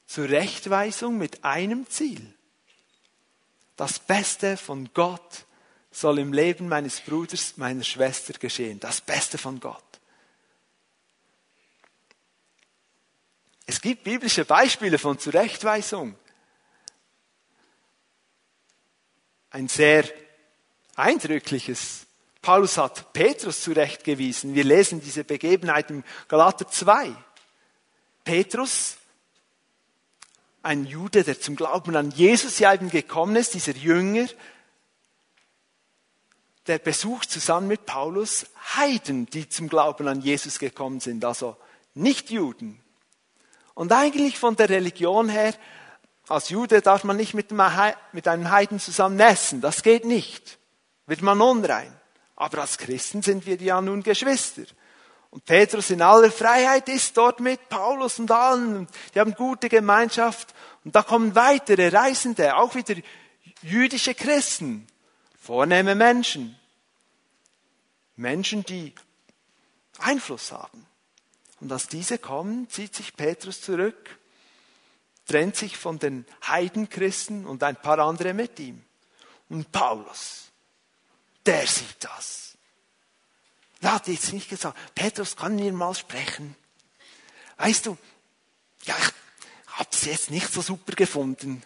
Speaker 1: Zurechtweisung mit einem Ziel. Das Beste von Gott soll im Leben meines Bruders, meiner Schwester geschehen. Das Beste von Gott. Es gibt biblische Beispiele von Zurechtweisung. Ein sehr Eindrückliches. Paulus hat Petrus zurechtgewiesen. Wir lesen diese Begebenheit im Galater 2. Petrus, ein Jude, der zum Glauben an Jesus ja eben gekommen ist, dieser Jünger, der besucht zusammen mit Paulus Heiden, die zum Glauben an Jesus gekommen sind, also nicht Juden. Und eigentlich von der Religion her, als Jude darf man nicht mit einem Heiden zusammen essen, das geht nicht wird man unrein. Aber als Christen sind wir ja nun Geschwister. Und Petrus in aller Freiheit ist dort mit Paulus und allen. Die haben gute Gemeinschaft. Und da kommen weitere Reisende, auch wieder jüdische Christen, vornehme Menschen. Menschen, die Einfluss haben. Und als diese kommen, zieht sich Petrus zurück, trennt sich von den Heidenchristen und ein paar andere mit ihm. Und Paulus, der sieht das. Er hat jetzt nicht gesagt, Petrus, kann mir mal sprechen? Weißt du, ja, ich habe es jetzt nicht so super gefunden.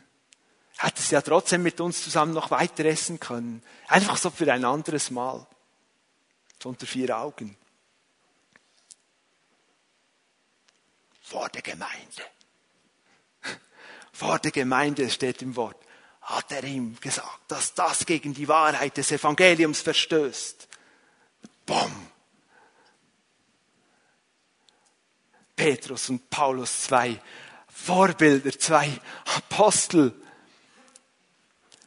Speaker 1: Hätte es ja trotzdem mit uns zusammen noch weiter essen können. Einfach so für ein anderes Mal. So unter vier Augen. Vor der Gemeinde. Vor der Gemeinde steht im Wort hat er ihm gesagt, dass das gegen die Wahrheit des Evangeliums verstößt. Bumm. Petrus und Paulus, zwei Vorbilder, zwei Apostel.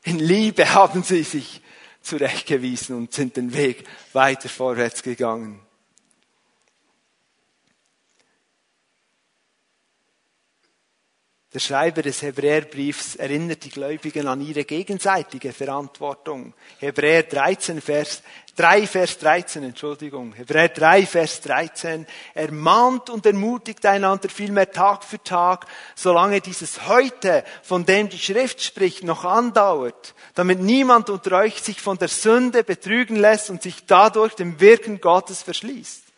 Speaker 1: In Liebe haben sie sich zurechtgewiesen und sind den Weg weiter vorwärts gegangen. Der Schreiber des Hebräerbriefs erinnert die Gläubigen an ihre gegenseitige Verantwortung. Hebräer 13, Vers 3, Vers 13, Entschuldigung. Hebräer 3, Vers 13. Ermahnt und ermutigt einander vielmehr Tag für Tag, solange dieses heute, von dem die Schrift spricht, noch andauert, damit niemand unter euch sich von der Sünde betrügen lässt und sich dadurch dem Wirken Gottes verschließt.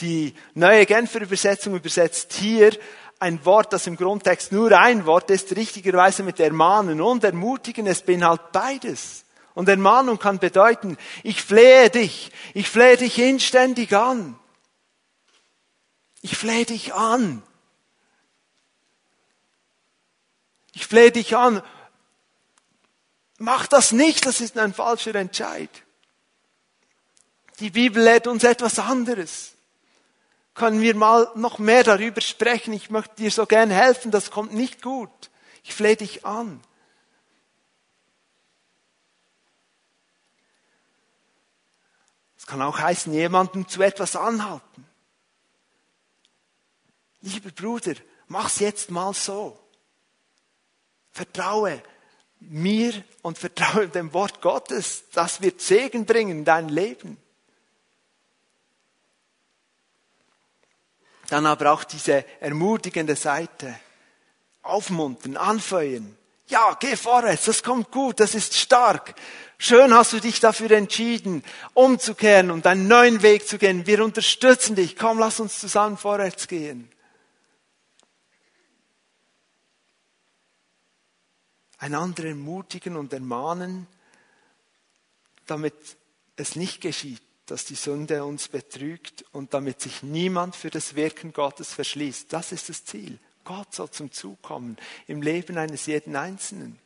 Speaker 1: Die neue Genfer Übersetzung übersetzt hier ein Wort, das im Grundtext nur ein Wort ist, richtigerweise mit ermahnen und ermutigen, es beinhaltet beides. Und Ermahnung kann bedeuten, ich flehe dich, ich flehe dich inständig an. Ich flehe dich an. Ich flehe dich an. Mach das nicht, das ist ein falscher Entscheid. Die Bibel lehrt uns etwas anderes können wir mal noch mehr darüber sprechen. Ich möchte dir so gern helfen, das kommt nicht gut. Ich flehe dich an. Es kann auch heißen, jemanden zu etwas anhalten. Lieber Bruder, mach's jetzt mal so. Vertraue mir und vertraue dem Wort Gottes. Das wird Segen bringen in dein Leben. Dann aber auch diese ermutigende Seite. Aufmuntern, anfeuern. Ja, geh vorwärts, das kommt gut, das ist stark. Schön hast du dich dafür entschieden, umzukehren und einen neuen Weg zu gehen. Wir unterstützen dich. Komm, lass uns zusammen vorwärts gehen. Einander ermutigen und ermahnen, damit es nicht geschieht, dass die Sünde uns betrügt und damit sich niemand für das Wirken Gottes verschließt. Das ist das Ziel. Gott soll zum Zug kommen im Leben eines jeden Einzelnen.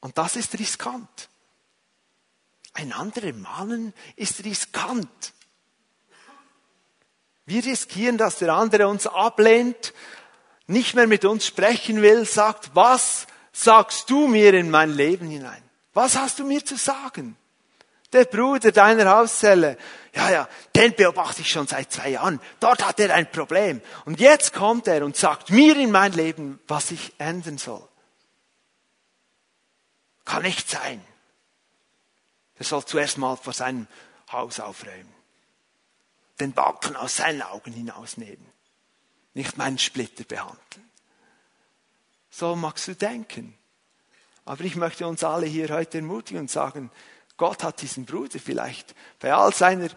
Speaker 1: Und das ist riskant. Einander ermahnen ist riskant. Wir riskieren, dass der andere uns ablehnt, nicht mehr mit uns sprechen will, sagt, was sagst du mir in mein Leben hinein? Was hast du mir zu sagen? Der Bruder deiner Hauszelle, ja, ja, den beobachte ich schon seit zwei Jahren. Dort hat er ein Problem. Und jetzt kommt er und sagt mir in mein Leben, was ich ändern soll. Kann nicht sein. Er soll zuerst mal vor seinem Haus aufräumen. Den Balken aus seinen Augen hinausnehmen. Nicht meinen Splitter behandeln. So magst du denken. Aber ich möchte uns alle hier heute ermutigen und sagen, Gott hat diesen Bruder vielleicht bei all seiner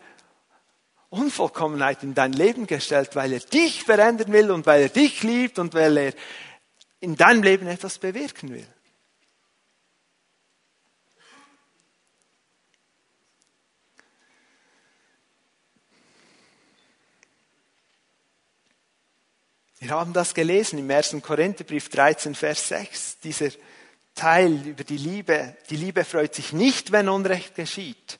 Speaker 1: Unvollkommenheit in dein Leben gestellt, weil er dich verändern will und weil er dich liebt und weil er in deinem Leben etwas bewirken will. Wir haben das gelesen im 1. Korintherbrief 13, Vers 6. Dieser Teil über die Liebe. Die Liebe freut sich nicht, wenn Unrecht geschieht.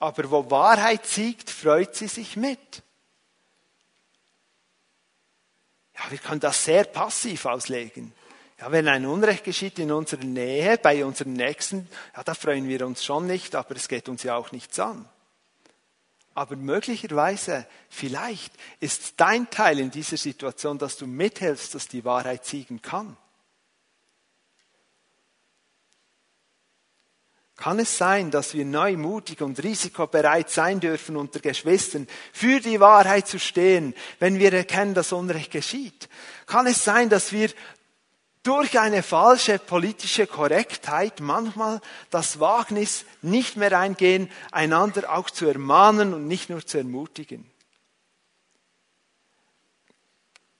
Speaker 1: Aber wo Wahrheit siegt, freut sie sich mit. Ja, wir können das sehr passiv auslegen. Ja, wenn ein Unrecht geschieht in unserer Nähe, bei unseren Nächsten, ja, da freuen wir uns schon nicht, aber es geht uns ja auch nichts an. Aber möglicherweise, vielleicht ist dein Teil in dieser Situation, dass du mithelfst, dass die Wahrheit siegen kann. Kann es sein, dass wir neu mutig und risikobereit sein dürfen, unter Geschwistern für die Wahrheit zu stehen, wenn wir erkennen, dass Unrecht geschieht? Kann es sein, dass wir durch eine falsche politische Korrektheit manchmal das Wagnis nicht mehr eingehen, einander auch zu ermahnen und nicht nur zu ermutigen?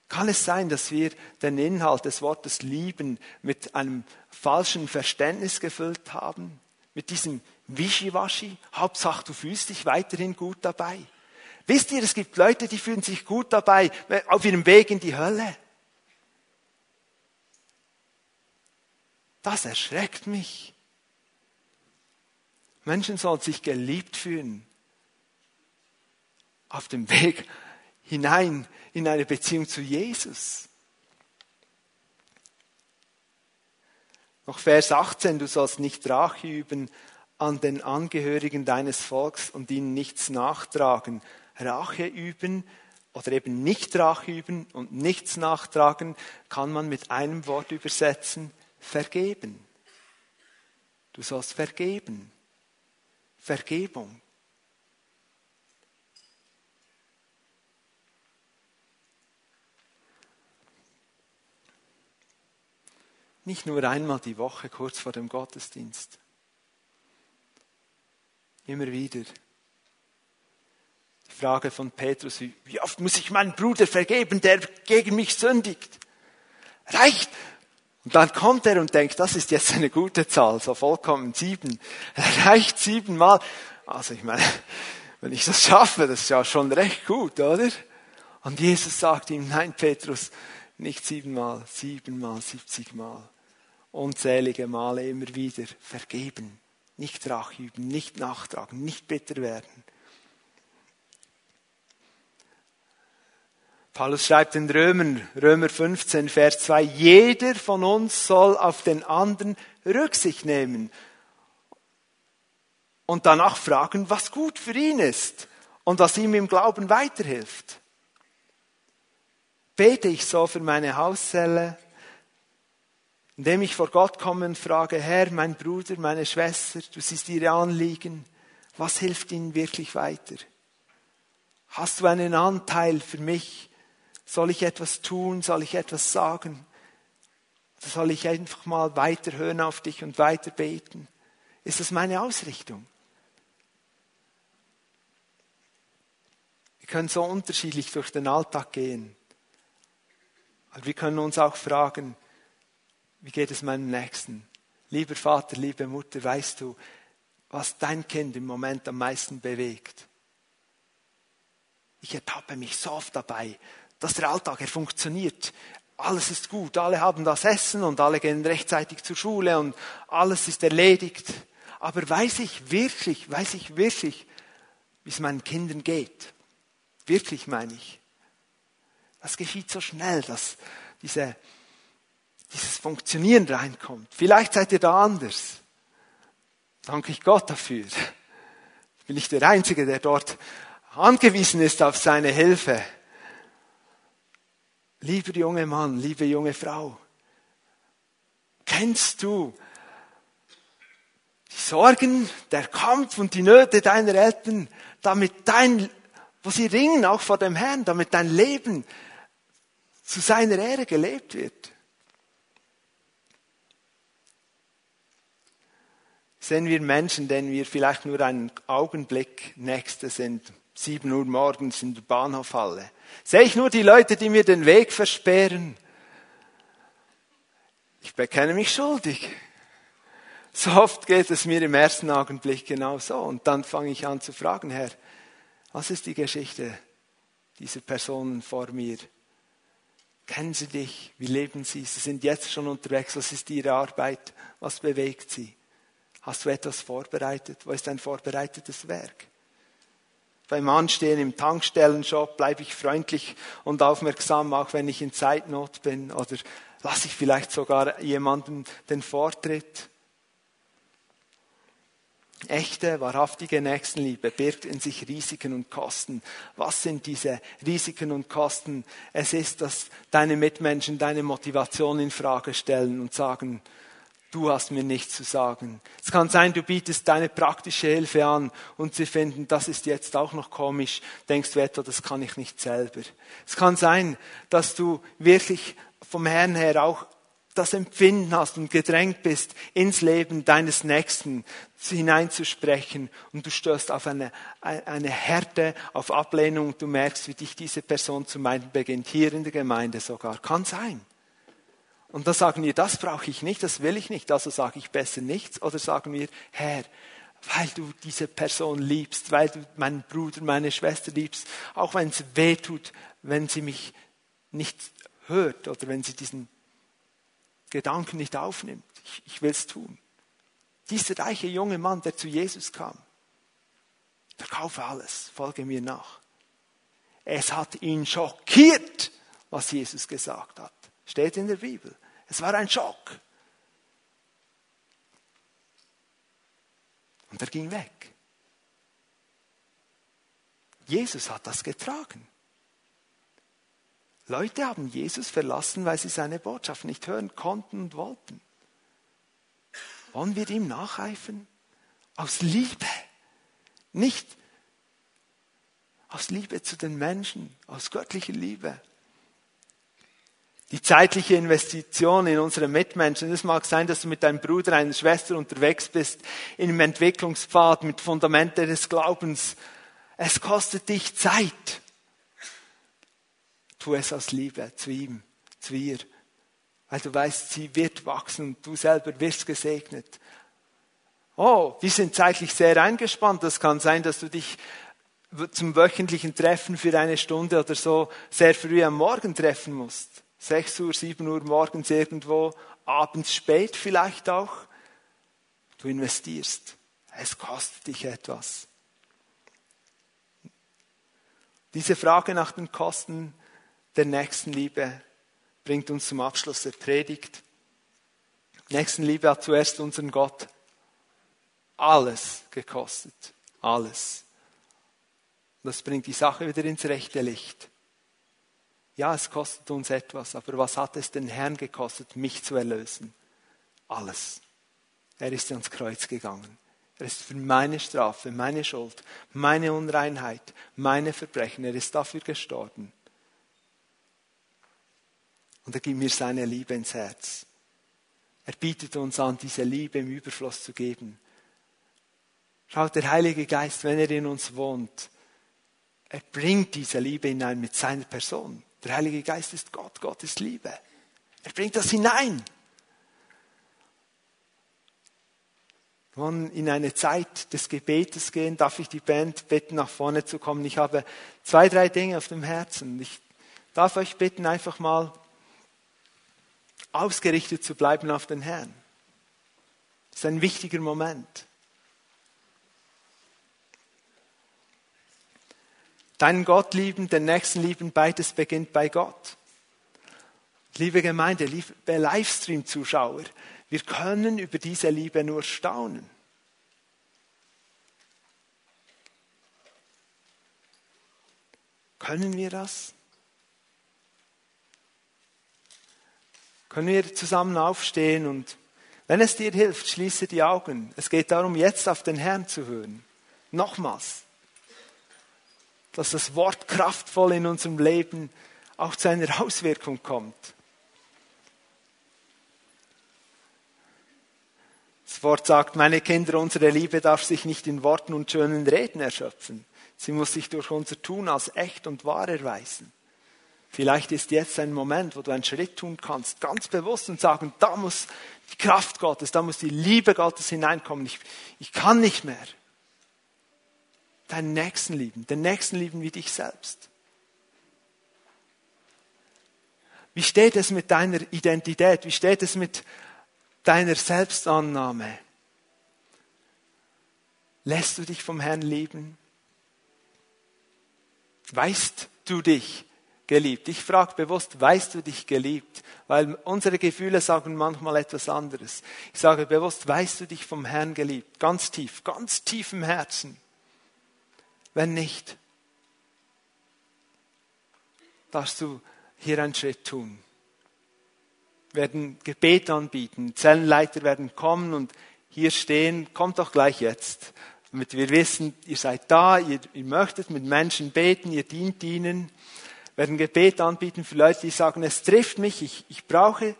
Speaker 1: Kann es sein, dass wir den Inhalt des Wortes lieben mit einem falschen Verständnis gefüllt haben? Mit diesem Wischiwaschi. Hauptsache, du fühlst dich weiterhin gut dabei. Wisst ihr, es gibt Leute, die fühlen sich gut dabei auf ihrem Weg in die Hölle. Das erschreckt mich. Menschen sollen sich geliebt fühlen. auf dem Weg hinein in eine Beziehung zu Jesus. Noch Vers 18, du sollst nicht Rache üben an den Angehörigen deines Volks und ihnen nichts nachtragen. Rache üben oder eben nicht Rache üben und nichts nachtragen kann man mit einem Wort übersetzen, vergeben. Du sollst vergeben. Vergebung. Nicht nur einmal die Woche kurz vor dem Gottesdienst. Immer wieder. Die Frage von Petrus, wie oft muss ich meinen Bruder vergeben, der gegen mich sündigt? Reicht. Und dann kommt er und denkt, das ist jetzt eine gute Zahl, so vollkommen sieben. [laughs] Reicht siebenmal. Also ich meine, [laughs] wenn ich das schaffe, das ist ja schon recht gut, oder? Und Jesus sagt ihm, nein, Petrus, nicht siebenmal, siebenmal, siebzigmal unzählige Male immer wieder vergeben, nicht Rache üben, nicht nachtragen, nicht bitter werden. Paulus schreibt in Römern, Römer 15, Vers 2, jeder von uns soll auf den anderen Rücksicht nehmen und danach fragen, was gut für ihn ist und was ihm im Glauben weiterhilft. Bete ich so für meine Hauszelle, indem ich vor Gott komme und frage, Herr, mein Bruder, meine Schwester, du siehst ihre Anliegen, was hilft ihnen wirklich weiter? Hast du einen Anteil für mich? Soll ich etwas tun? Soll ich etwas sagen? Soll ich einfach mal weiterhören auf dich und weiter beten? Ist das meine Ausrichtung? Wir können so unterschiedlich durch den Alltag gehen. Aber wir können uns auch fragen, wie geht es meinem Nächsten? Lieber Vater, liebe Mutter, weißt du, was dein Kind im Moment am meisten bewegt? Ich ertappe mich so oft dabei, dass der Alltag, er funktioniert. Alles ist gut, alle haben das Essen und alle gehen rechtzeitig zur Schule und alles ist erledigt. Aber weiß ich wirklich, weiß ich wirklich, wie es meinen Kindern geht? Wirklich meine ich. Das geschieht so schnell, dass diese dieses Funktionieren reinkommt. Vielleicht seid ihr da anders. Danke ich Gott dafür. Ich bin nicht der Einzige, der dort angewiesen ist auf seine Hilfe. Lieber junge Mann, liebe junge Frau, kennst du die Sorgen, der Kampf und die Nöte deiner Eltern, damit dein, wo sie ringen, auch vor dem Herrn, damit dein Leben zu seiner Ehre gelebt wird? Sehen wir Menschen, denen wir vielleicht nur einen Augenblick nächste sind, sieben Uhr morgens in der Bahnhofhalle. Sehe ich nur die Leute, die mir den Weg versperren. Ich bekenne mich schuldig. So oft geht es mir im ersten Augenblick genau so. Und dann fange ich an zu fragen, Herr, was ist die Geschichte dieser Personen vor mir? Kennen Sie dich? Wie leben Sie? Sie sind jetzt schon unterwegs. Was ist Ihre Arbeit? Was bewegt Sie? Hast du etwas vorbereitet? Wo ist ein vorbereitetes Werk? Beim Anstehen im Tankstellenshop bleibe ich freundlich und aufmerksam, auch wenn ich in Zeitnot bin. Oder lasse ich vielleicht sogar jemandem den Vortritt. Echte, wahrhaftige Nächstenliebe birgt in sich Risiken und Kosten. Was sind diese Risiken und Kosten? Es ist, dass deine Mitmenschen deine Motivation in Frage stellen und sagen, du hast mir nichts zu sagen. Es kann sein, du bietest deine praktische Hilfe an und sie finden, das ist jetzt auch noch komisch, denkst du etwa, das kann ich nicht selber. Es kann sein, dass du wirklich vom Herrn her auch das Empfinden hast und gedrängt bist, ins Leben deines Nächsten hineinzusprechen und du stößt auf eine, eine Härte, auf Ablehnung, du merkst, wie dich diese Person zu meinen beginnt, hier in der Gemeinde sogar. Kann sein. Und da sagen wir, das brauche ich nicht, das will ich nicht, also sage ich besser nichts. Oder sagen wir, Herr, weil du diese Person liebst, weil du meinen Bruder, meine Schwester liebst, auch wenn es weh tut, wenn sie mich nicht hört oder wenn sie diesen Gedanken nicht aufnimmt. Ich, ich will es tun. Dieser reiche junge Mann, der zu Jesus kam, verkaufe alles, folge mir nach. Es hat ihn schockiert, was Jesus gesagt hat. Steht in der Bibel. Es war ein Schock. Und er ging weg. Jesus hat das getragen. Leute haben Jesus verlassen, weil sie seine Botschaft nicht hören konnten und wollten. Wollen wir ihm nacheifern? Aus Liebe. Nicht aus Liebe zu den Menschen, aus göttlicher Liebe. Die zeitliche Investition in unsere Mitmenschen. Es mag sein, dass du mit deinem Bruder, einer Schwester unterwegs bist, in einem Entwicklungspfad mit Fundamente des Glaubens. Es kostet dich Zeit. Tu es aus Liebe zu ihm, zu ihr. Weil du weißt, sie wird wachsen und du selber wirst gesegnet. Oh, wir sind zeitlich sehr eingespannt. Das kann sein, dass du dich zum wöchentlichen Treffen für eine Stunde oder so sehr früh am Morgen treffen musst. 6 Uhr, 7 Uhr morgens irgendwo, abends spät vielleicht auch. Du investierst. Es kostet dich etwas. Diese Frage nach den Kosten der Nächstenliebe bringt uns zum Abschluss der Predigt. Nächstenliebe hat zuerst unseren Gott alles gekostet. Alles. Das bringt die Sache wieder ins rechte Licht. Ja, es kostet uns etwas, aber was hat es den Herrn gekostet, mich zu erlösen? Alles. Er ist ans Kreuz gegangen. Er ist für meine Strafe, meine Schuld, meine Unreinheit, meine Verbrechen, er ist dafür gestorben. Und er gibt mir seine Liebe ins Herz. Er bietet uns an, diese Liebe im Überfluss zu geben. Schaut, der Heilige Geist, wenn er in uns wohnt, er bringt diese Liebe hinein mit seiner Person. Der Heilige Geist ist Gott, Gott ist Liebe. Er bringt das hinein. Wollen in eine Zeit des Gebetes gehen. Darf ich die Band bitten, nach vorne zu kommen? Ich habe zwei, drei Dinge auf dem Herzen. Ich darf euch bitten, einfach mal ausgerichtet zu bleiben auf den Herrn. Das ist ein wichtiger Moment. Deinen Gott lieben, den Nächsten lieben, beides beginnt bei Gott. Liebe Gemeinde, liebe Livestream-Zuschauer, wir können über diese Liebe nur staunen. Können wir das? Können wir zusammen aufstehen und wenn es dir hilft, schließe die Augen. Es geht darum, jetzt auf den Herrn zu hören. Nochmals dass das Wort kraftvoll in unserem Leben auch zu einer Auswirkung kommt. Das Wort sagt, meine Kinder, unsere Liebe darf sich nicht in Worten und schönen Reden erschöpfen. Sie muss sich durch unser Tun als echt und wahr erweisen. Vielleicht ist jetzt ein Moment, wo du einen Schritt tun kannst, ganz bewusst und sagen, da muss die Kraft Gottes, da muss die Liebe Gottes hineinkommen. Ich, ich kann nicht mehr deinen Nächsten lieben, den Nächsten lieben wie dich selbst. Wie steht es mit deiner Identität? Wie steht es mit deiner Selbstannahme? Lässt du dich vom Herrn lieben? Weißt du dich geliebt? Ich frage bewusst, weißt du dich geliebt? Weil unsere Gefühle sagen manchmal etwas anderes. Ich sage bewusst, weißt du dich vom Herrn geliebt? Ganz tief, ganz tief im Herzen. Wenn nicht, darfst du hier einen Schritt tun. Wir werden Gebet anbieten. Zellenleiter werden kommen und hier stehen. Kommt doch gleich jetzt. Damit wir wissen, ihr seid da, ihr, ihr möchtet mit Menschen beten, ihr dient ihnen. Wir werden Gebet anbieten für Leute, die sagen, es trifft mich, ich, ich brauche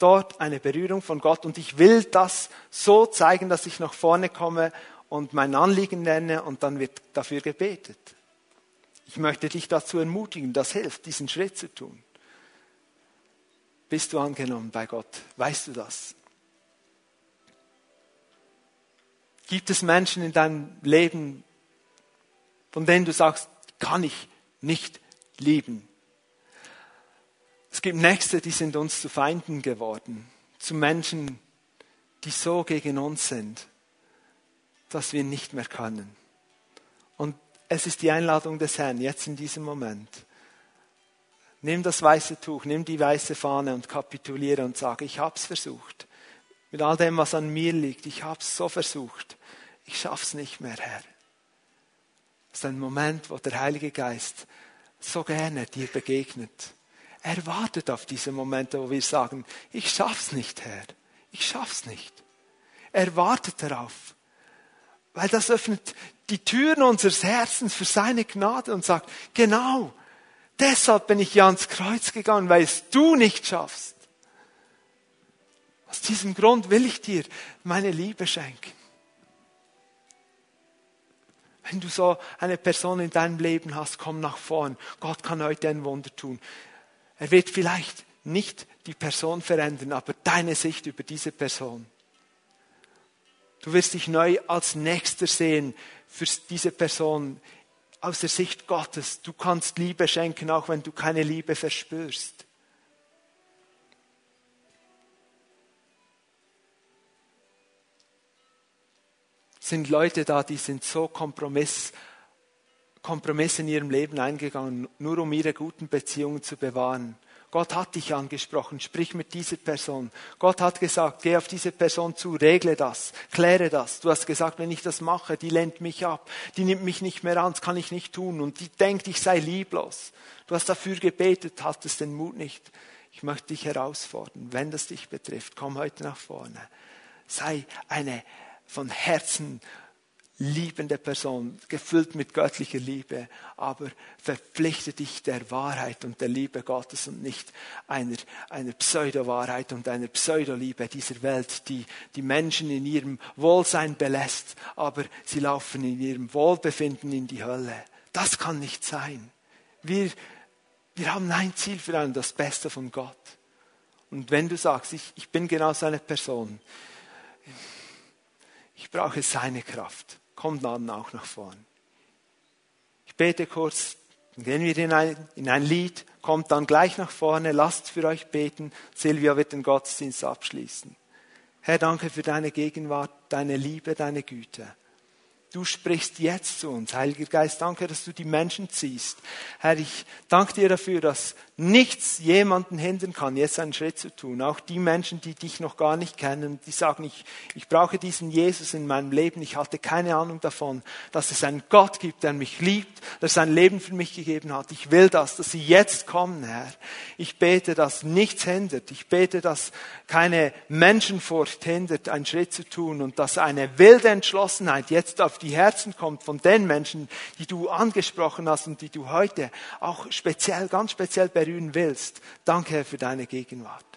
Speaker 1: dort eine Berührung von Gott und ich will das so zeigen, dass ich nach vorne komme und mein Anliegen nenne und dann wird dafür gebetet. Ich möchte dich dazu ermutigen, das hilft, diesen Schritt zu tun. Bist du angenommen bei Gott? Weißt du das? Gibt es Menschen in deinem Leben, von denen du sagst, kann ich nicht lieben? Es gibt Nächste, die sind uns zu Feinden geworden, zu Menschen, die so gegen uns sind dass wir nicht mehr können. Und es ist die Einladung des Herrn, jetzt in diesem Moment. Nimm das weiße Tuch, nimm die weiße Fahne und kapituliere und sage, ich hab's versucht. Mit all dem, was an mir liegt, ich hab's so versucht. Ich schaff's nicht mehr, Herr. Das ist ein Moment, wo der Heilige Geist so gerne dir begegnet. Er wartet auf diese Momente, wo wir sagen, ich schaff's nicht, Herr. Ich schaff's nicht. Er wartet darauf. Weil das öffnet die Türen unseres Herzens für seine Gnade und sagt, genau, deshalb bin ich ja ans Kreuz gegangen, weil es du nicht schaffst. Aus diesem Grund will ich dir meine Liebe schenken. Wenn du so eine Person in deinem Leben hast, komm nach vorn. Gott kann heute ein Wunder tun. Er wird vielleicht nicht die Person verändern, aber deine Sicht über diese Person. Du wirst dich neu als Nächster sehen für diese Person aus der Sicht Gottes. Du kannst Liebe schenken, auch wenn du keine Liebe verspürst. sind Leute da, die sind so Kompromiss, Kompromisse in ihrem Leben eingegangen, nur um ihre guten Beziehungen zu bewahren. Gott hat dich angesprochen, sprich mit dieser Person. Gott hat gesagt, geh auf diese Person zu, regle das, kläre das. Du hast gesagt, wenn ich das mache, die lehnt mich ab, die nimmt mich nicht mehr an, das kann ich nicht tun und die denkt, ich sei lieblos. Du hast dafür gebetet, hattest den Mut nicht. Ich möchte dich herausfordern, wenn das dich betrifft, komm heute nach vorne. Sei eine von Herzen liebende Person, gefüllt mit göttlicher Liebe, aber verpflichte dich der Wahrheit und der Liebe Gottes und nicht einer, einer Pseudo-Wahrheit und einer Pseudo-Liebe dieser Welt, die die Menschen in ihrem Wohlsein belässt, aber sie laufen in ihrem Wohlbefinden in die Hölle. Das kann nicht sein. Wir, wir haben ein Ziel für einen, das Beste von Gott. Und wenn du sagst, ich, ich bin genau so eine Person, ich brauche seine Kraft. Komm dann auch nach vorn. Ich bete kurz, dann gehen wir in ein, in ein Lied, kommt dann gleich nach vorne, lasst für euch beten. Silvia wird den Gottesdienst abschließen. Herr, danke für deine Gegenwart, deine Liebe, deine Güte. Du sprichst jetzt zu uns. Heiliger Geist, danke, dass du die Menschen ziehst. Herr, ich danke dir dafür, dass nichts jemanden hindern kann, jetzt einen Schritt zu tun. Auch die Menschen, die dich noch gar nicht kennen, die sagen, ich, ich brauche diesen Jesus in meinem Leben. Ich hatte keine Ahnung davon, dass es einen Gott gibt, der mich liebt, der sein Leben für mich gegeben hat. Ich will das, dass sie jetzt kommen, Herr. Ich bete, dass nichts hindert. Ich bete, dass keine Menschenfurcht hindert, einen Schritt zu tun und dass eine wilde Entschlossenheit jetzt auf die Herzen kommt von den Menschen, die du angesprochen hast und die du heute auch speziell, ganz speziell berühren willst. Danke, für deine Gegenwart.